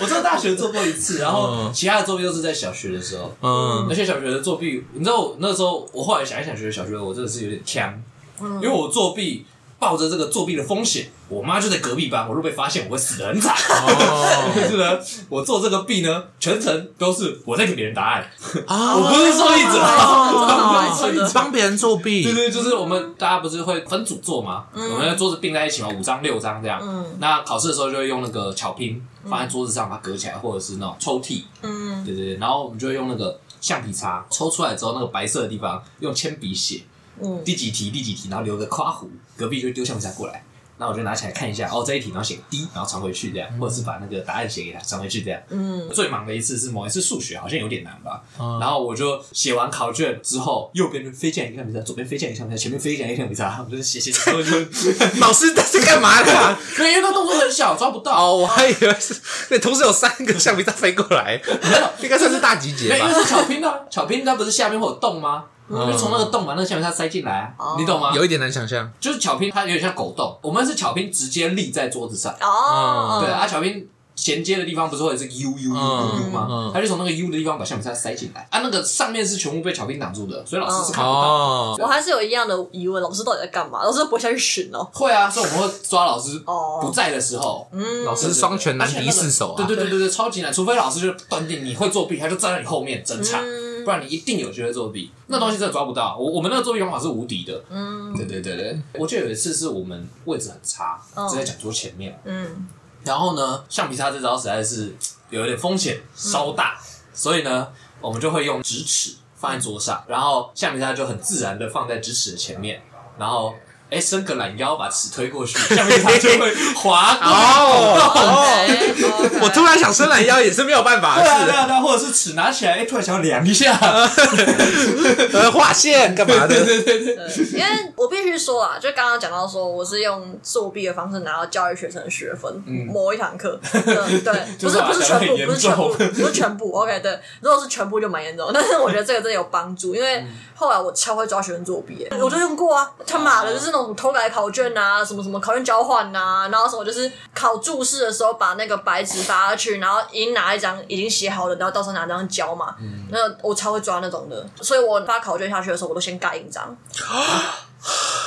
我在大学做过一次，然后其他的作弊都是在小学的时候。嗯，而且小学的作弊，你知道我那时候，我后来想一想，觉得小学我真的是有点锵，嗯，因为我作弊。抱着这个作弊的风险，我妈就在隔壁班。我若被发现，我会死得很惨。哦，(laughs) 但是呢，我做这个弊呢，全程都是我在给别人答案。啊，我不是受益者，帮别人作弊。对对，就是我们大家不是会分组做吗？我们桌子并在一起嘛，五张六张这样。嗯。那考试的时候就会用那个巧拼放在桌子上，把它隔起来，或者是那种抽屉。嗯。对对对，然后我们就会用那个橡皮擦抽出来之后，那个白色的地方用铅笔写。第几题？第几题？然后留个夸弧，隔壁就丢橡皮擦过来，那我就拿起来看一下，哦，这一题，然后写 D，然后传回去这样，或者是把那个答案写给他，传回去这样。嗯。最忙的一次是某一次数学，好像有点难吧。嗯。然后我就写完考卷之后，右边就飞进来一个橡皮擦，左边飞进来一个橡皮擦，前面飞进来一个橡皮擦，(laughs) 我就写写写，(laughs) 老师这是干嘛的？因为那动作很小，抓不到。哦，我还以为是那同时有三个橡皮擦飞过来，没有，应该算是大集结吧？是巧拼的，巧拼它不是下面会有洞吗？就从那个洞把那个橡皮擦塞进来，你懂吗？有一点难想象，就是巧拼它有点像狗洞，我们是巧拼直接立在桌子上。哦，对啊，巧拼衔接的地方不是会是 U U U U U 吗？他就从那个 U 的地方把橡皮擦塞进来，啊，那个上面是全部被巧拼挡住的，所以老师是看不到。我还是有一样的疑问，老师到底在干嘛？老师不会下去寻哦？会啊，所以我们会抓老师不在的时候，嗯，老师双拳难敌四手啊，对对对对对，超级难，除非老师就断定你会作弊，他就站在你后面侦查。不然你一定有机会作弊，那东西真的抓不到。我我们那个作弊方法是无敌的。嗯，对对对对。我记得有一次是我们位置很差，就在讲桌前面。嗯。然后呢，橡皮擦这招实在是 (tsk) 有一点风险稍大，所以呢，我们就会用直尺放在桌上，然后橡皮擦就很自然的放在直尺的前面，然后。哎，伸个懒腰，把尺推过去，下面它就会滑过。我突然想伸懒腰，也是没有办法。对啊，对啊，对啊，或者是尺拿起来，哎，突然想要量一下，呃，画线干嘛的？对对对对。因为我必须说啊，就刚刚讲到说，我是用作弊的方式拿到教育学生的学分，某一堂课。对，(laughs) 不是不是全部，不是全部，不是全部。OK，对，如果是全部就蛮严重，但是我觉得这个真的有帮助，因为后来我超会抓学生作弊，我就用过啊，他妈的，就是那种。偷改考卷啊，什么什么考卷交换啊，然后什么就是考注释的时候把那个白纸发下去，然后已经拿一张已经写好了，然后到时候拿这张交嘛。嗯、那我超会抓那种的，所以我发考卷下去的时候，我都先盖印章，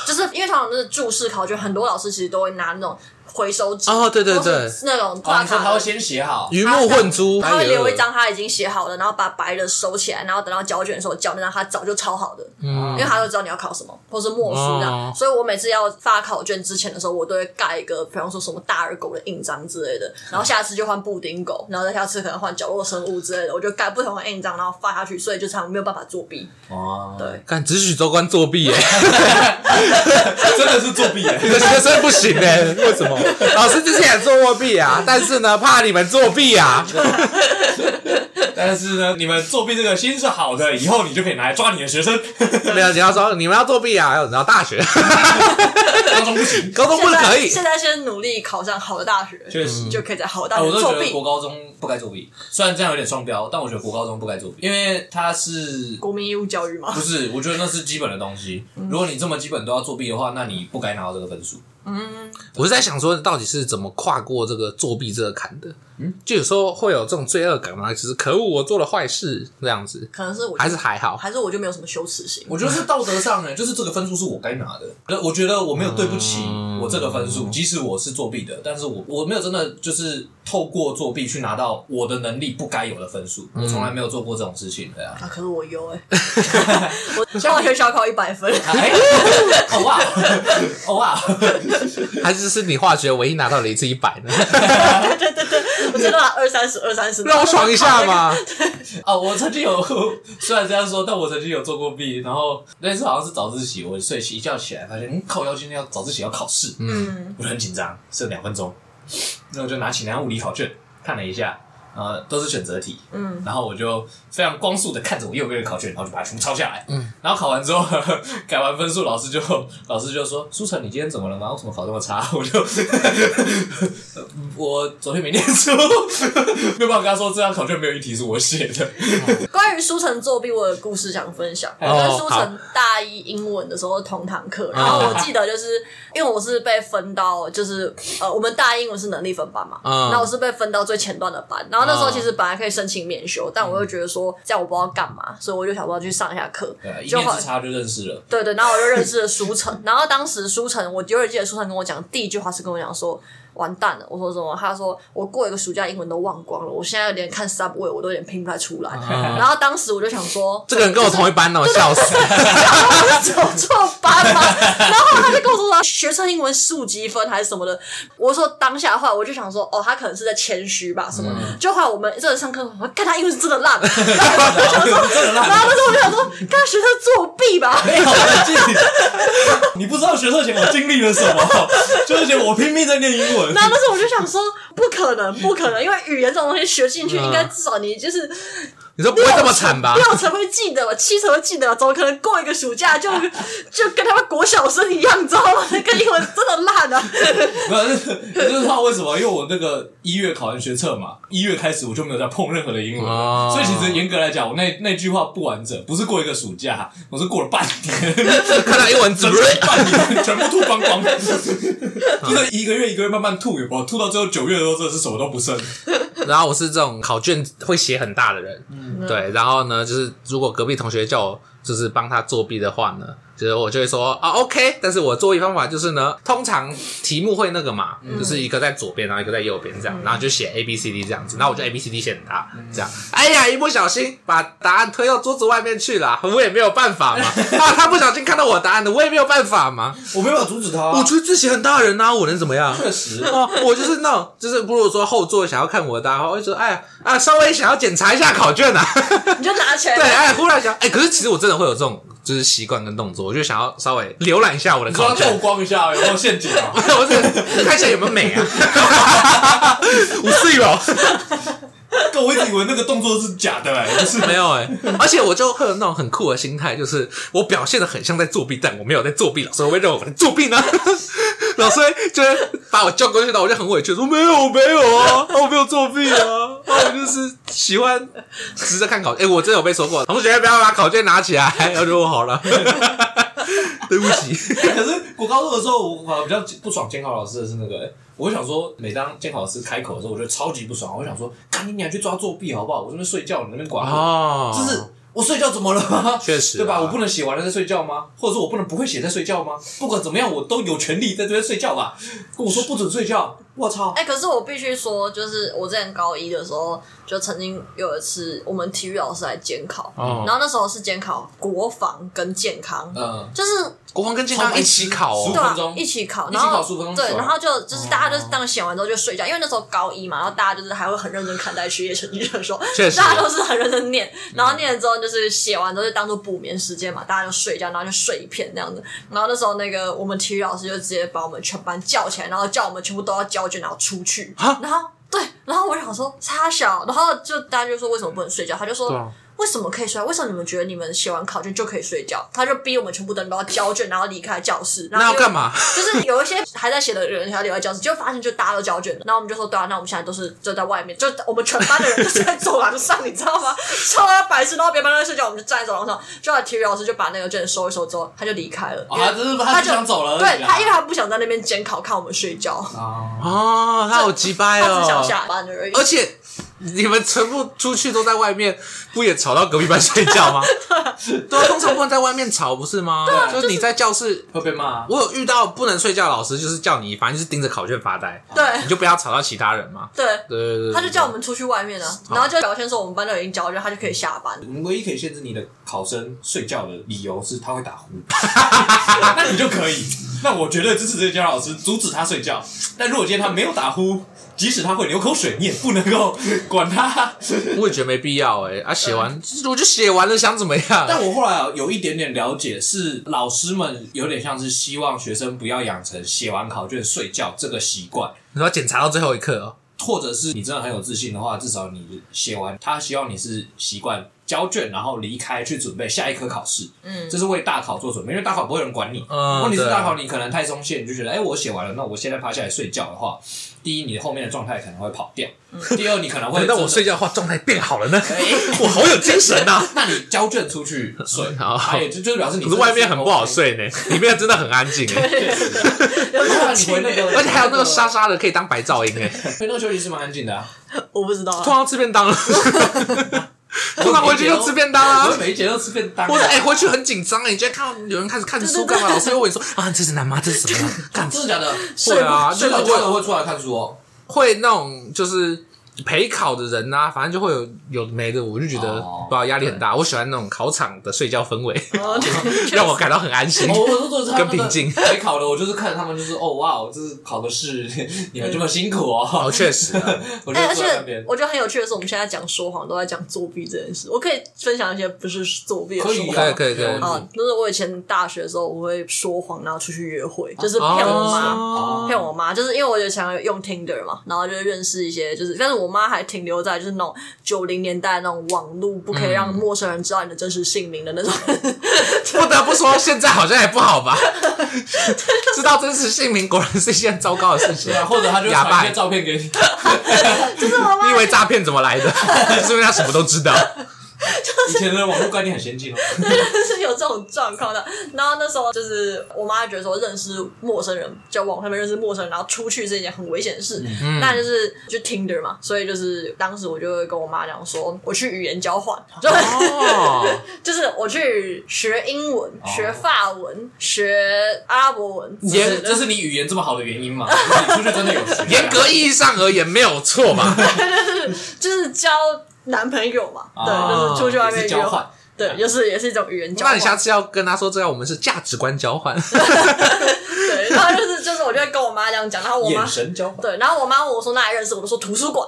就是因为通常是注释考卷，很多老师其实都会拿那种。回收纸哦，对对对，那种画卡，他会先写好，鱼目混珠，他会留一张他已经写好的，然后把白的收起来，然后等到交卷的时候交那张他早就抄好的，嗯，因为他都知道你要考什么，或是默书这样，所以我每次要发考卷之前的时候，我都会盖一个，比方说什么大耳狗的印章之类的，然后下次就换布丁狗，然后再下次可能换角落生物之类的，我就盖不同的印章，然后发下去，所以就常没有办法作弊。哦，对，看只许州官作弊耶，(laughs) (laughs) 真的是作弊耶，(laughs) 你的学生不行耶，为什么？(laughs) 老师之前。也做过弊啊，(laughs) 但是呢，怕你们作弊啊。(laughs) 但是呢，你们作弊这个心是好的，以后你就可以拿来抓你的学生。没有，你要说你们要作弊啊，要等到大学。高中不行，高中不可以。现在先努力考上好的大学，确实就可以在好的大学作弊。我都觉得国高中不该作弊，虽然这样有点双标，但我觉得国高中不该作弊，因为它是国民义务教育嘛。不是，我觉得那是基本的东西。如果你这么基本都要作弊的话，那你不该拿到这个分数。嗯，我是在想说，到底是怎么跨过这个作弊这个坎的？嗯，就有时候会有这种罪恶感嘛，就是可恶，我做了坏事这样子。可能是我还是还好，还是我就没有什么羞耻心。我觉得是道德上呢，就是这个分数是我该拿的。我觉得我没有对不起我这个分数，即使我是作弊的，但是我我没有真的就是透过作弊去拿到我的能力不该有的分数。我从来没有做过这种事情，的呀。啊，可是我有哎，(laughs) 我化学小考一百分。哦哇，哦哇。还是是你化学唯一拿到了一次一百呢？对 (laughs) 对对，我真的拿二三十，二三十，让我爽一下嘛！啊，(laughs) 我曾经有，(laughs) 虽然这样说，但我曾经有做过弊。然后那次好像是早自习，我睡起一觉起来，发现嗯，靠要今天要早自习要考试，嗯，我就很紧张，剩两分钟，那我就拿起那张物理考卷看了一下。呃，都是选择题，嗯，然后我就非常光速的看着我右边的考卷，然后就把它全部抄下来，嗯，然后考完之后呵呵 (laughs) 改完分数，老师就老师就说：“书成，你今天怎么了吗？为什么考这么差？” (laughs) 我就我昨天没念书，没有办法跟他说这张考卷没有一题是我写的。关于书成作弊，我有故事想分享。我跟书成大一英文的时候同堂课，然后我记得就是因为我是被分到就是呃，我们大一英文是能力分班嘛，嗯，那我是被分到最前段的班，然后。然后那时候其实本来可以申请免修，但我又觉得说这样我不知道干嘛，所以我就想说去上一下课。对，一面之差就认识了。对对，然后我就认识了舒城。然后当时舒城，我有点记得舒城跟我讲第一句话是跟我讲说。完蛋了！我说什么？他说我过一个暑假英文都忘光了，我现在连看 Subway 我都有点拼不太出来。然后当时我就想说，这个人跟我同一班哦，笑死！我是走错班吗？然后他就跟我说说学生英文十五级分还是什么的。我说当下的话，我就想说哦，他可能是在谦虚吧什么。就后来我们这个上课，我看他英文是真的烂，(laughs) 然后我就想说，然后那时候我就想说，刚刚学生作弊吧？(laughs) 你不知道学测前我经历了什么？学测前我拼命在念英文。然后那时候我就想说，不可能，不可能，因为语言这种东西学进去，应该至少你就是。你说不会这么惨吧？六成会记得，七成会记得，怎么可能过一个暑假就 (laughs) 就跟他们国小生一样，你知道吗？那个英文真的烂啊！(laughs) 不是，你就是知道为什么？因为我那个一月考完学测嘛，一月开始我就没有再碰任何的英文，哦、所以其实严格来讲，我那那句话不完整，不是过一个暑假，我是过了半年，看到英文字，(laughs) 半年全部吐光光，就是一个月一个月慢慢吐，有没有？吐到最后九月的时候，真的是什么都不剩。然后我是这种考卷会写很大的人，嗯、对，然后呢，就是如果隔壁同学叫我就是帮他作弊的话呢。其实我就会说啊，OK，但是我作弊方法就是呢，通常题目会那个嘛，嗯、就是一个在左边，然后一个在右边这样，然后就写 A B C D 这样子，然后我就 A B C D 写很大，这样，哎呀，一不小心把答案推到桌子外面去了，我也没有办法嘛，(laughs) 啊，他不小心看到我答案的，我也没有办法嘛，我没有阻止他、啊，我觉得自己很大人啊，我能怎么样？确实。啊，我就是那种，就是如果说后座想要看我的答案，我会说，哎呀啊，稍微想要检查一下考卷啊，你就拿起来，(laughs) 对，哎，忽然想，哎，可是其实我真的会有这种。就是习惯跟动作，我就想要稍微浏览一下我的考卷，透光一下有没有陷阱啊？(laughs) 我是看一下有没有美啊？(laughs) 五岁了，哥，我一直 (laughs) 以为那个动作是假的哎、欸，就是没有哎、欸，而且我就会有那种很酷的心态，就是我表现的很像在作弊，但我没有在作弊，老师会认为我在作弊呢。老师就会把我叫过去，然后我就很委屈说没有，没有啊，我没有作弊啊，我就是喜欢直着看考卷。哎、欸，我真的有被说过，同学不要把考卷拿起来，然后就说好了，(laughs) 对不起。可是我高中的时候，我反而比较不爽监考老师的是那个、欸，我想说，每当监考老师开口的时候，我就超级不爽，我想说，赶紧你还去抓作弊好不好？我这边睡觉，你那边管我，哦、就是。我睡觉怎么了吗？(laughs) 确实，对吧？我不能写完了再睡觉吗？或者说我不能不会写再睡觉吗？不管怎么样，我都有权利在这边睡觉吧？跟我说不准睡觉，我操！哎、欸，可是我必须说，就是我之前高一的时候，就曾经有一次，我们体育老师来监考，哦、然后那时候是监考国防跟健康，嗯，就是。国防跟健康一起考哦，对啊，一起考，然后对，然后就就是大家就是当写完之后就睡觉，因为那时候高一嘛，然后大家就是还会很认真看待学业成绩，就是说，大家都是很认真念，然后念了之后就是写完之后就当做补眠时间嘛，大家就睡觉，然后就睡一片这样子，然后那时候那个我们体育老师就直接把我们全班叫起来，然后叫我们全部都要交卷，然后出去，然后对，然后我就想说差小，然后就大家就说为什么不能睡觉，他就说。为什么可以睡？为什么你们觉得你们写完考卷就可以睡觉？他就逼我们全部的人都要交卷，然后离开教室。然后那要干嘛？(laughs) 就是有一些还在写的人要留在教室，就发现就大家都交卷了。然后我们就说对啊，那我们现在都是就在外面，就我们全班的人就在走廊上，你知道吗？(laughs) 超他白痴，然后别班都在睡觉，我们就站在走廊上。就体育老师就把那个卷收一收之后，他就离开了。啊，就是他就想走了。对他，因为他不想在那边监考看我们睡觉。哦，他好鸡掰哦，他只想下班而已。而且。你们全部出去都在外面，不也吵到隔壁班睡觉吗？(laughs) 对啊，通常不能在外面吵，不是吗？对，就是你在教室会被骂。我有遇到不能睡觉的老师，就是叫你，反正就是盯着考卷发呆。对，你就不要吵到其他人嘛。对对对，他就叫我们出去外面啊，然后就表现说我们班都已经交卷，他就可以下班。我们唯一可以限制你的考生睡觉的理由是他会打呼，(laughs) 那你就可以。那我绝对支持这个监考老师阻止他睡觉。但如果今天他没有打呼，即使他会流口水，你也不能够管他。(laughs) 我也觉得没必要哎、欸，啊，写完、嗯、我就写完了，想怎么样？但我后来有一点点了解，是老师们有点像是希望学生不要养成写完考卷睡觉这个习惯。你说检查到最后一刻哦，或者是你真的很有自信的话，至少你写完，他希望你是习惯交卷，然后离开去准备下一科考试。嗯，这是为大考做准备，因为大考不会有人管你。嗯，问题是大考你可能太松懈，你就觉得哎，我写完了，那我现在趴下来睡觉的话。第一，你后面的状态可能会跑掉；第二，你可能会等到我睡觉的话，状态变好了呢。(laughs) (laughs) 我好有精神呐！(laughs) 那你交卷出去睡，好，就就表示你。可是外面很不好睡呢，里面真的很安静哎。而且还有那个沙沙的，可以当白噪音哎。回那个休息室蛮安静的啊。我不知道。通常吃便当了。(laughs) 通常回去就吃便当啊。每一节都吃便当。或者哎，回去很紧张哎，你就看到有人开始看书干嘛？老师又问说啊，这是男吗？这是什么？(laughs) 真的假的？会啊，睡觉会会出来看书哦。会那种就是陪考的人啊，反正就会有有没的，我就觉得不知道压力很大。我喜欢那种考场的睡觉氛围，(laughs) 让我感到很安心。我我都是跟平静。陪考的，我就是看他们，就是哦哇，这是考的是你们这么辛苦哦。哦，确实。(laughs) 哎，而且我觉得很有趣的是，我们现在讲说谎都在讲作弊这件事。我可以分享一些不是作弊的说谎，可以可以可以。啊，就是我以前大学的时候，我会说谎，然后出去约会，就是骗我妈，骗我妈，就是因为我就想用 Tinder 嘛，然后就认识一些，就是但是我妈还停留在就是那种九零年代那种网络不可以让陌生人知道你的真实姓名的那种。(laughs) 不得不说，现在好像也不好吧？(laughs) 知道真实姓名果然是一件糟糕的事情啊！或者他就传一些照片给你，就是我妈。(laughs) 你以为诈骗怎么来的？是因为他什么都知道。就是、以前的网络概念很先进哦，对，是有这种状况的。然后那时候就是我妈觉得说，认识陌生人，就网上面认识陌生人，然后出去是一件很危险的事。嗯，那就是就 Tinder 嘛，所以就是当时我就会跟我妈讲说，我去语言交换，哦、(laughs) 就是我去学英文、学法文、学阿拉伯文。这这是你语言这么好的原因嘛？(laughs) 你出去真的有学？严格意义上而言，没有错嘛？(laughs) 就是交。男朋友嘛，对，就是出去外面交换，对，就是也是一种语言交换。那你下次要跟他说，这样我们是价值观交换。(laughs) 对，然后就是就是，我就会跟我妈这样讲，然后我妈眼神交换。对，然后我妈问我说哪里认识，我就说图书馆。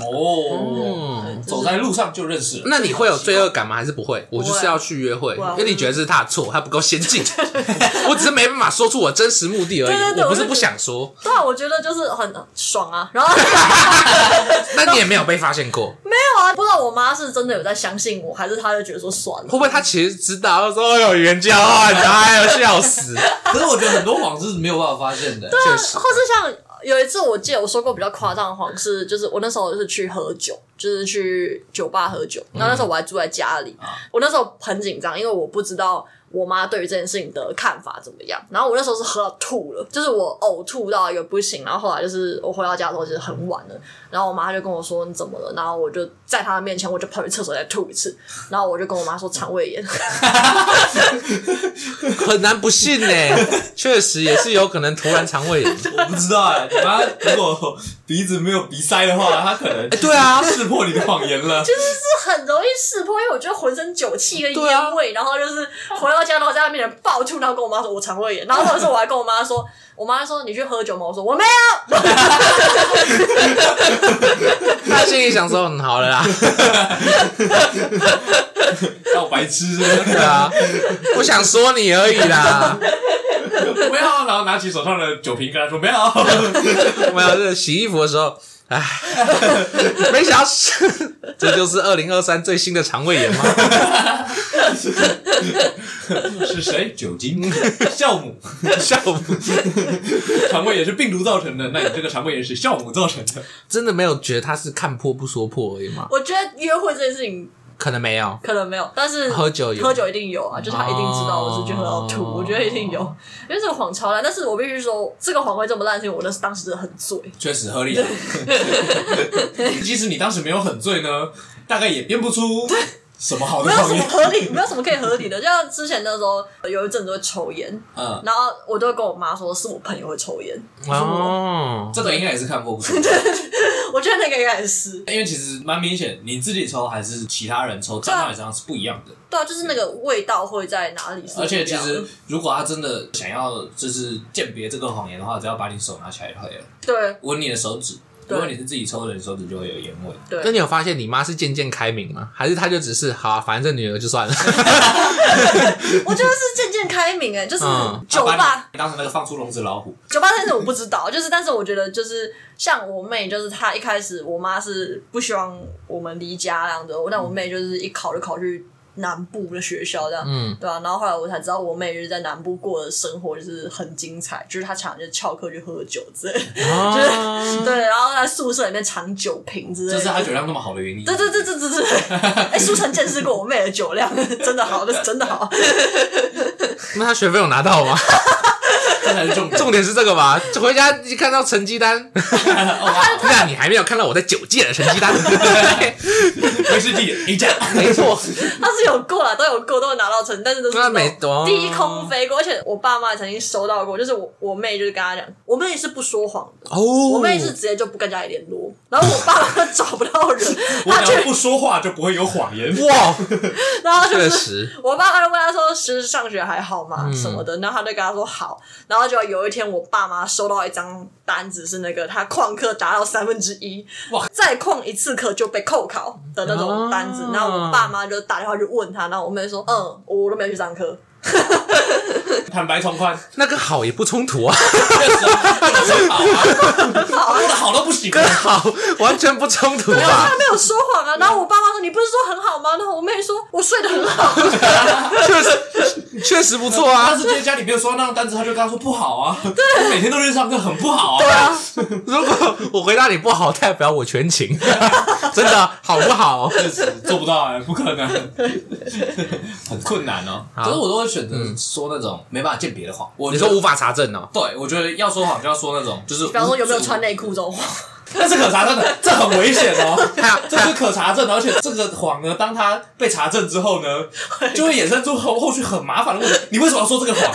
哦，走在路上就认识了。那你会有罪恶感吗？还是不会？我就是要去约会，因为你觉得这是他的错，他不够先进。(laughs) 我只是没办法说出我真实目的而已，我不是不想说。对啊，我觉得就是很爽啊。然后，(laughs) 那你也没有被发现过？没有啊，不知道我妈是真的有在相信我，还是她就觉得说算了。会不会她其实知道？她说有语言交换，哎呦笑死！(laughs) 可是我觉得很多谎是没有办法发现的。对啊，或是像。有一次，我记得我说过比较夸张的谎是，就是我那时候是去喝酒，就是去酒吧喝酒。然后那时候我还住在家里，我那时候很紧张，因为我不知道我妈对于这件事情的看法怎么样。然后我那时候是喝到吐了，就是我呕吐到一个不行。然后后来就是我回到家的时候，其实很晚了。然后我妈就跟我说：“你怎么了？”然后我就在她的面前，我就跑去厕所再吐一次。然后我就跟我妈说：“肠胃炎。(laughs) ”很难不信呢，确实也是有可能突然肠胃炎。我不知道哎，你妈如果鼻子没有鼻塞的话，她可能哎对啊，识破你的谎言了。就是是很容易识破，因为我觉得浑身酒气跟烟味，然后就是回到家，然后在她面前暴吐，然后跟我妈说我肠胃炎。然后或者是我还跟我妈说。我妈说：“你去喝酒吗？”我说：“我没有。(laughs) ”她心里想说：“嗯，好了啦。(laughs) ”好白痴，对啊，不想说你而已啦。(laughs) 没有，然后拿起手上的酒瓶跟她说：“没有，没有。”这洗衣服的时候，唉，没想到是，这就是二零二三最新的肠胃炎吗？(laughs) 是谁？酒精？(laughs) 酵母？酵母？(laughs) 肠胃炎是病毒造成的，那你这个肠胃炎是酵母造成的？真的没有觉得他是看破不说破而已吗？我觉得约会这件事情可能没有，可能没有，但是喝酒有，喝酒一定有啊，就是他一定知道我是去喝到吐，我觉得一定有，因为这个谎超烂。但是我必须说，这个谎会这么烂，是因为我那是当时很醉，确实合理。即使你当时没有很醉呢，大概也编不出。什么好的？没有什么合理，没有什么可以合理的。(laughs) 就像之前那时候有一阵子会抽烟，嗯，然后我都会跟我妈说，是我朋友会抽烟。哦，这个应该也是看破不说。(laughs) 我觉得那个应该也是，因为其实蛮明显，你自己抽还是其他人抽，站在上是不一样的。对啊，就是那个味道会在哪里？而且其实，如果他真的想要就是鉴别这个谎言的话，只要把你手拿起来就可以了。对，闻你的手指。如果你是自己抽的，你手指就会有烟味。对，那你有发现你妈是渐渐开明吗？还是她就只是好，啊反正这女儿就算了？(laughs) 我觉得是渐渐开明，哎，就是酒吧当成那个放出笼子老虎。酒吧但是我不知道，(laughs) 就是但是我觉得就是像我妹，就是她一开始我妈是不希望我们离家那样的，但我妹就是一考虑考去。南部的学校这样，嗯，对啊，然后后来我才知道，我妹就是在南部过的生活就是很精彩，就是她常常就翘课去喝酒之类，啊、就是对，然后在宿舍里面藏酒瓶之类的，这是她酒量那么好的原因。对对对对对对，哎，书城见识过我妹的酒量，真的好，真的好。(laughs) 那她学费有拿到吗？(laughs) 这才是重点。重点是这个吧？回家一看到成绩单，(laughs) 那你还没有看到我在九届的成绩单？威士忌一架，没错，他是有过了，都有过，都有拿到成，但是都是低空飞过。而且我爸妈也曾经收到过，就是我我妹就是跟他讲，我妹是不说谎的，哦，我妹是直接就不跟家里联络，然后我爸妈找不到人，我 (laughs) 他就只要不说话就不会有谎言。哇，(laughs) 然后就是，我爸妈就问他说：“是上学还好吗？嗯什么的？”然后他就跟他说：“好。”然后就有一天，我爸妈收到一张单子，是那个他旷课达到三分之一，哇再旷一次课就被扣考的那种单子。啊然后我爸妈就打电话去问他，然后我妹说：“嗯，我都没有去上课。(laughs) 坦白从宽，那跟好也不冲突啊，确实啊，好啊，过得好都不行。跟好完全不冲突他吧？没有说谎啊。然后我爸妈说：“你不是说很好吗？”然后我妹说：“我睡得很好。(laughs) 确实确实不错啊但啊。是今天家里没有收到那张单子，他就跟他说不好啊。对，每天都去上课，很不好啊。对啊，如果我回答你不好，代表我全勤，(laughs) 真的好不好？确实做不到啊，不可能，很困难哦。好可是我都会选择说那种没办法鉴别的谎。我你说无法查证哦？对，我觉得要说谎就要说那种，就是”比方说有没有穿内裤这种话。那是可查证的，(laughs) 这很危险哦。这是可查证的，而且这个谎呢，当它被查证之后呢，就会衍生出后后续很麻烦的问题。你为什么要说这个谎？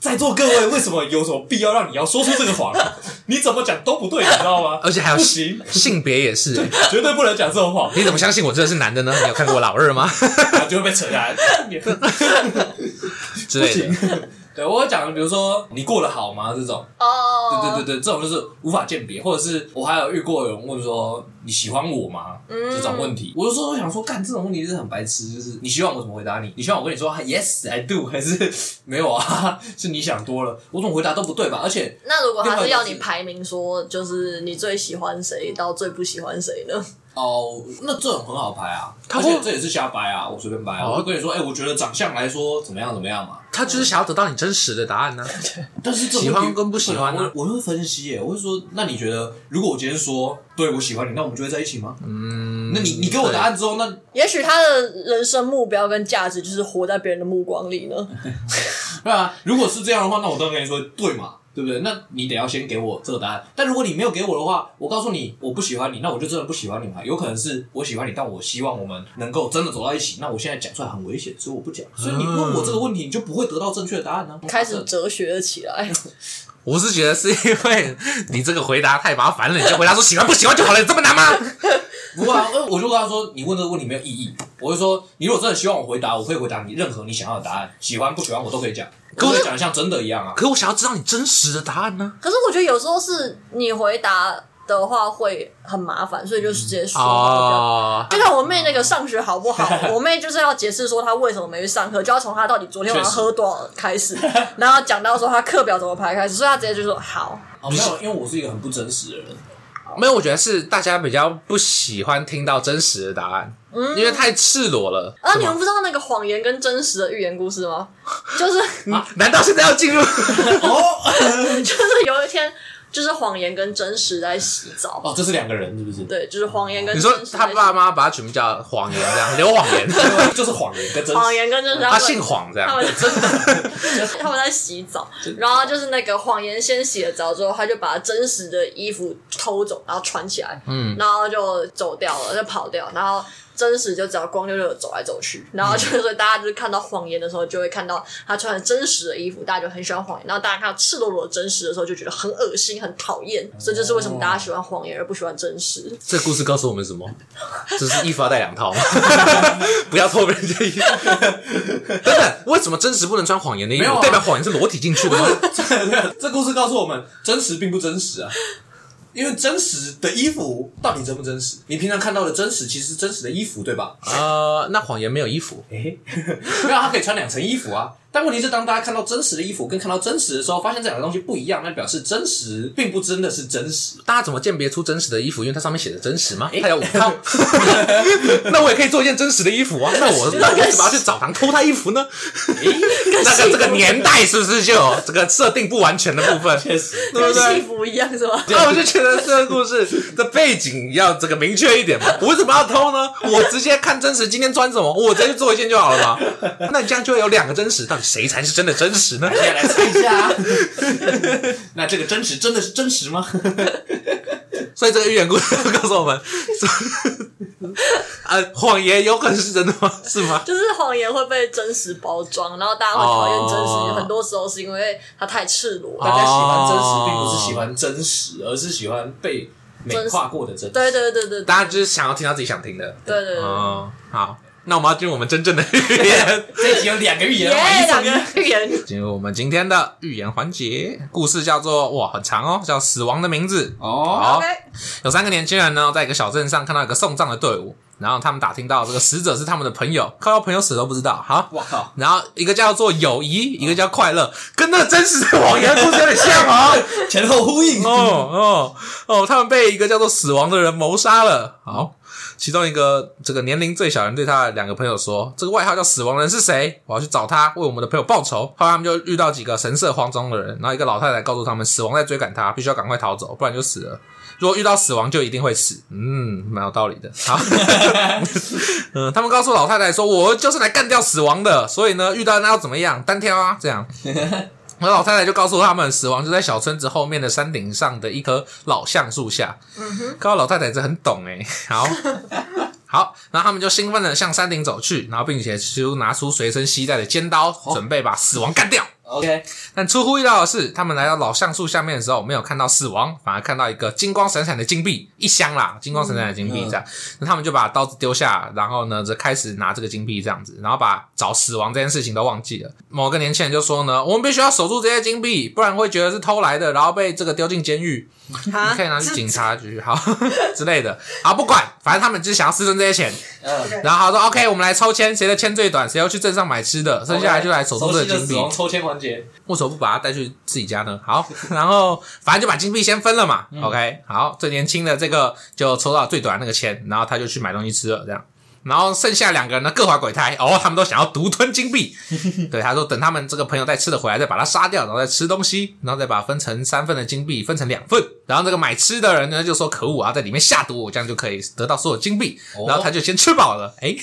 在座各位，为什么有什么必要让你要说出这个谎？(laughs) 你怎么讲都不对，你知道吗？(laughs) 而且还有不行，性别也是、欸，绝对不能讲这种谎，你怎么相信我真的是男的呢？你有看过我老二吗？(laughs) 就会被扯下来。之类的。对，我会讲，比如说你过得好吗？这种，哦，对对对对，这种就是无法鉴别，或者是我还有遇过有人问说你喜欢我吗？嗯这种问题，我有时候会想说，干这种问题是很白痴，就是你希望我怎么回答你？你希望我跟你说 Yes I do，还是 (laughs) 没有啊？(laughs) 是你想多了，我怎么回答都不对吧？而且那如果他是要你排名说，就是你最喜欢谁到最不喜欢谁呢？哦，那这种很好拍啊，他会而且这也是瞎掰啊，我随便掰啊，哦我会跟你说，哎、我觉得长相来说怎么样怎么样嘛。他就是想要得到你真实的答案呢、(laughs) 但是这种喜欢跟不喜欢呢我我会分析耶，我会说，那你觉得，如果我今天说对我喜欢你，那我们就会在一起吗？嗯，那你你给我答案之后，那也许他的人生目标跟价值就是活在别人的目光里呢。(laughs) 对啊，如果是这样的话，那我当然跟你说对嘛，对不对？那你得要先给我这个答案。但如果你没有给我的话，我告诉你我不喜欢你，那我就真的不喜欢你嘛。有可能是我喜欢你，但我希望我们能够真的走到一起。那我现在讲出来很危险，所以我不讲。所以你问我这个问题，你就不会得到正确的答案呢、啊。开始哲学了起来，我是觉得是因为你这个回答太麻烦了，你就回答说喜欢不喜欢就好了，有这么难吗？不会啊，我就跟他说，你问这个问题没有意义。我就说，你如果真的希望我回答，我可以回答你任何你想要的答案，喜欢不喜欢我都可以讲，我可以讲的像真的一样啊。可是我想要知道你真实的答案呢、可是我觉得有时候是你回答的话会很麻烦，所以就直接说。哦，就像我妹那个上学好不好，(laughs) 我妹就是要解释说她为什么没去上课，就要从她到底昨天晚上喝多少开始，(laughs) 然后讲到说她课表怎么排开始，所以她直接就说好。哦，没有，因为我是一个很不真实的人。没有，我觉得是大家比较不喜欢听到真实的答案，因为太赤裸了。啊，你们不知道那个谎言跟真实的寓言故事吗？(laughs) 就是难道现在要进入？(laughs) 哦 (laughs) 就是有一天，就是谎言跟真实在洗澡。哦，这是两个人是不是？对，就是谎言跟你说真实在洗他爸妈把他取名叫谎言，这样刘谎言，就是谎言跟真谎实。言跟真实，他姓谎这样。他们真的，他们在洗澡，然后就是那个谎言先洗了澡之后，他就把真实的衣服偷走，然后穿起来，嗯，然后就走掉了，就跑掉，然后真实就只要光溜溜的走来走去，然后就是说大家就是看到谎言的时候，就会看到他穿的真实的衣服，大家就很喜欢谎言，然后大家看到赤裸裸的真实的时候，就觉得很恶心、很讨厌，所以这是为什么大家喜欢谎言而不喜欢真实。这故事告诉我们什么？只是衣服要带两套，(laughs) 不要偷别人家衣服。等等，为什么真实不能穿谎言的衣服？代表谎言是裸体进去的吗？(laughs) 这故事告诉我们，真实并不真实啊。因为真实的衣服到底真不真实？你平常看到的真实，其实是真实的衣服，对吧？呃，那谎言没有衣服，诶，(laughs) 没有，他可以穿两层衣服啊。但问题是，当大家看到真实的衣服跟看到真实的时候，发现这两个东西不一样，那表示真实并不真的是真实。大家怎么鉴别出真实的衣服？因为它上面写的真实吗？它有五套，(laughs) (laughs) 那我也可以做一件真实的衣服啊。那我那我为什么要去澡堂偷他衣服呢？(laughs) 那个这个年代是不是就有这个设定不完全的部分？确实，对不对戏对？服一样是吧？那我就觉得得这个故事的背景要这个明确一点嘛？我为什么要偷呢？我直接看真实，今天穿什么，我直接做一件就好了嘛。那你这样就会有两个真实，到底谁才是真的真实呢？来猜一下。(laughs) 那这个真实真的是真实吗？所以这个寓言故事告诉我们，(laughs) 啊，谎言有可能是真的吗？是吗？就是谎言会被真实包装，然后大家会讨厌真实。Oh. 很多时候是因为它太赤裸。大家喜欢真实，并不是喜欢真实，oh. 而是喜欢被美化过的真实。对对对对，大家就是想要听到自己想听的。对对对。哦，oh. 好。那我们要进入我们真正的预言，(laughs) 这一集有两个预言，两个预言。进入我们今天的预言环节，故事叫做哇，很长哦，叫《死亡的名字》哦。有三个年轻人呢，在一个小镇上看到一个送葬的队伍，然后他们打听到这个死者是他们的朋友，看到朋友死都不知道。好，哇靠！然后一个叫做友谊，一个叫快乐，跟那个真实的谎言故事有点像啊，(laughs) 前后呼应。哦哦哦，他们被一个叫做死亡的人谋杀了。好。其中一个这个年龄最小的人对他的两个朋友说：“这个外号叫死亡人是谁？我要去找他，为我们的朋友报仇。”后来他们就遇到几个神色慌张的人，然后一个老太太告诉他们，死亡在追赶他，必须要赶快逃走，不然就死了。(laughs) 如果遇到死亡，就一定会死。嗯，蛮有道理的。好，(laughs) 嗯，他们告诉老太太说：“我就是来干掉死亡的，所以呢，遇到那要怎么样？单挑啊，这样。(laughs) ”而老太太就告诉他们，死亡就在小村子后面的山顶上的一棵老橡树下。嗯哼，看到老太太这很懂诶。(laughs) 好，好，然后他们就兴奋的向山顶走去，然后并且就拿出随身携带的尖刀，准备把死亡干掉。OK，但出乎意料的是，他们来到老橡树下面的时候，没有看到死亡，反而看到一个金光闪闪的金币，一箱啦，金光闪闪的金币这样。那、嗯、他们就把刀子丢下，然后呢，就开始拿这个金币这样子，然后把找死亡这件事情都忘记了。某个年轻人就说呢，我们必须要守住这些金币，不然会觉得是偷来的，然后被这个丢进监狱。哈你可以拿去警察局，好 (laughs) 之类的。好，不管，反正他们就是想要私吞这些钱。嗯，然后他说：“OK，我们来抽签，谁的签最短，谁要去镇上买吃的，剩下来就来守住这个金币。”抽签环节，为什么不把他带去自己家呢？好，然后反正就把金币先分了嘛。嗯、OK，好，最年轻的这个就抽到最短那个签，然后他就去买东西吃了，这样。然后剩下两个人呢，各怀鬼胎哦，他们都想要独吞金币。(laughs) 对，他说等他们这个朋友带吃的回来，再把他杀掉，然后再吃东西，然后再把分成三份的金币分成两份。然后这个买吃的人呢，就说可恶啊，在里面下毒，我这样就可以得到所有金币。然后他就先吃饱了，哎，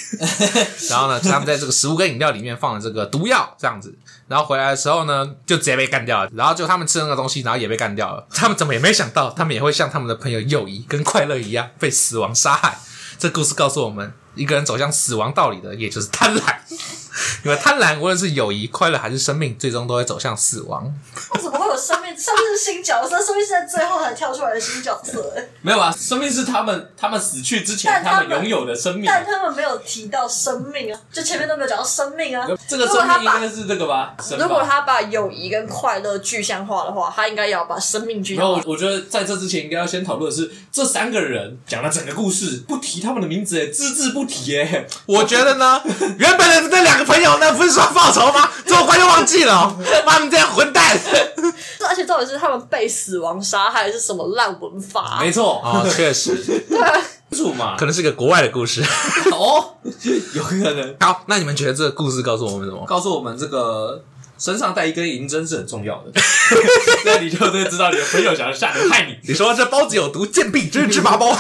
然后呢，他们在这个食物跟饮料里面放了这个毒药，这样子。然后回来的时候呢，就直接被干掉了。然后就他们吃那个东西，然后也被干掉了。(laughs) 他们怎么也没想到，他们也会像他们的朋友友谊跟快乐一样被死亡杀害。这故事告诉我们。一个人走向死亡道理的，也就是贪婪。因为贪婪，无论是友谊、快乐还是生命，最终都会走向死亡。为什么会有生命？生命是新角色，生命是在最后才跳出来的新角色。没有啊，生命是他们他们死去之前他们拥有的生命，但他们没有提到生命啊，就前面都没有讲到生命啊。这个生命应该是这个吧？如果他把友谊跟快乐具象化的话，他应该要把生命具象化。然后我觉得在这之前应该要先讨论的是这三个人讲了整个故事，不提他们的名字，哎，只字不提，哎，我觉得呢，原本的那两个朋友那不是说。报仇吗？这么快就忘记了、喔？妈，你这样混蛋！而且到底是他们被死亡杀害是什么烂文法？没错啊，确、哦、实。对，嘛，可能是个国外的故事哦，有可能。好，那你们觉得这个故事告诉我们什么？告诉我们这个身上带一根银针是很重要的。(laughs) 那你就会知道你的朋友想要下毒害你。你说这包子有毒，贱婢真是芝麻包。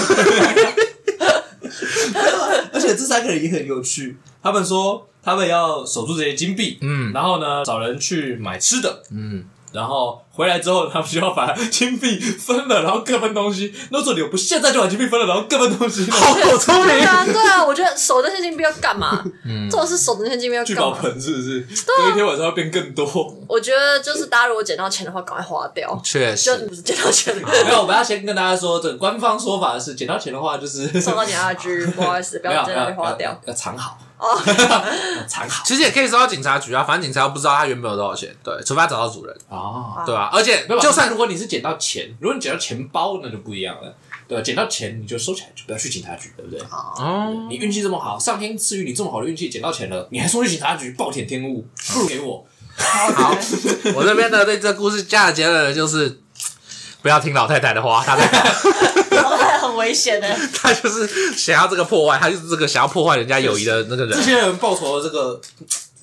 这三个人也很有趣，他们说。他们要守住这些金币，嗯，然后呢，找人去买吃的，嗯，然后回来之后，他们需要把金币分了，然后各分东西。那时候你不现在就把金币分了，然后各分东西，(laughs) 好聪明对啊！对啊，我觉得守这些金币要干嘛？嗯，这种是守那些金币要干嘛？聚宝盆是不是？对啊，有一天晚上要变更多。我觉得就是大家如果捡到钱的话，赶快花掉。确实，就不是捡到钱。没有，我们要先跟大家说，这个官方说法是捡到钱的话，就是送到警察局，不好意思，不要在那里花掉，要藏好。哦，(laughs) 藏好，其实也可以收到警察局啊，反正警察又不知道他原本有多少钱，对，除非他找到主人哦，对吧？而且就算如果你是捡到钱，如果你捡到钱包，那就不一样了，对吧？捡到钱你就收起来，就不要去警察局，对不对？哦，你运气这么好，上天赐予你这么好的运气，捡到钱了，你还送去警察局，暴殄天物，不如给我。好，我这边呢对这故事下的结论就是，不要听老太太的话，她在。很危险的，(laughs) 他就是想要这个破坏，他就是这个想要破坏人家友谊的那个人。这些人报仇的这个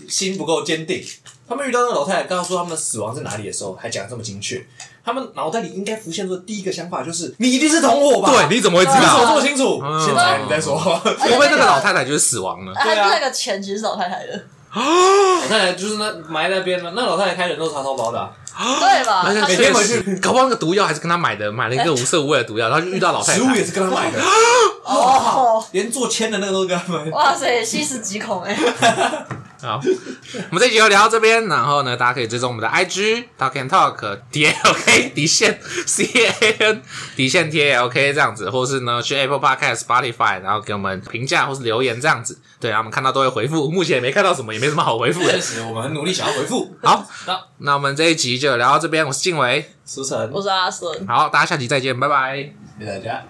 心不够坚定。他们遇到那个老太太，刚刚说他们死亡在哪里的时候，还讲得这么精确。他们脑袋里应该浮现出的第一个想法就是你一定是同伙吧？对，你怎么会知你怎么道？这么清楚？嗯现在你在说，会不会那个老太太就是死亡了？啊，对啊那个钱其实是老太太的，老太太就是那埋在那边了。那老太太开人肉叉烧包的啊，对吧？他而且每天回去搞不好那个毒药还是跟他买的，买了一个无色无味的毒药，然后就遇到老太太。食物也是跟他买的，哦，(laughs) 连做签的那个都是跟他买的。哇塞，细思极恐哎！(laughs) 好，我们这集就聊到这边，然后呢，大家可以追踪我们的 IG Talk and Talk D A L K 底线 C A N 底线 T A L K 这样子，或是呢去 Apple Podcast、Spotify，然后给我们评价或是留言这样子。对，然后我们看到都会回复，目前也没看到什么，也没什么好回复的确。实，我们很努力想要回复。好，(laughs) 那那我们这一集就聊到这边，我是静伟，苏晨，我是阿顺。好，大家下集再见，拜拜。谢谢大家。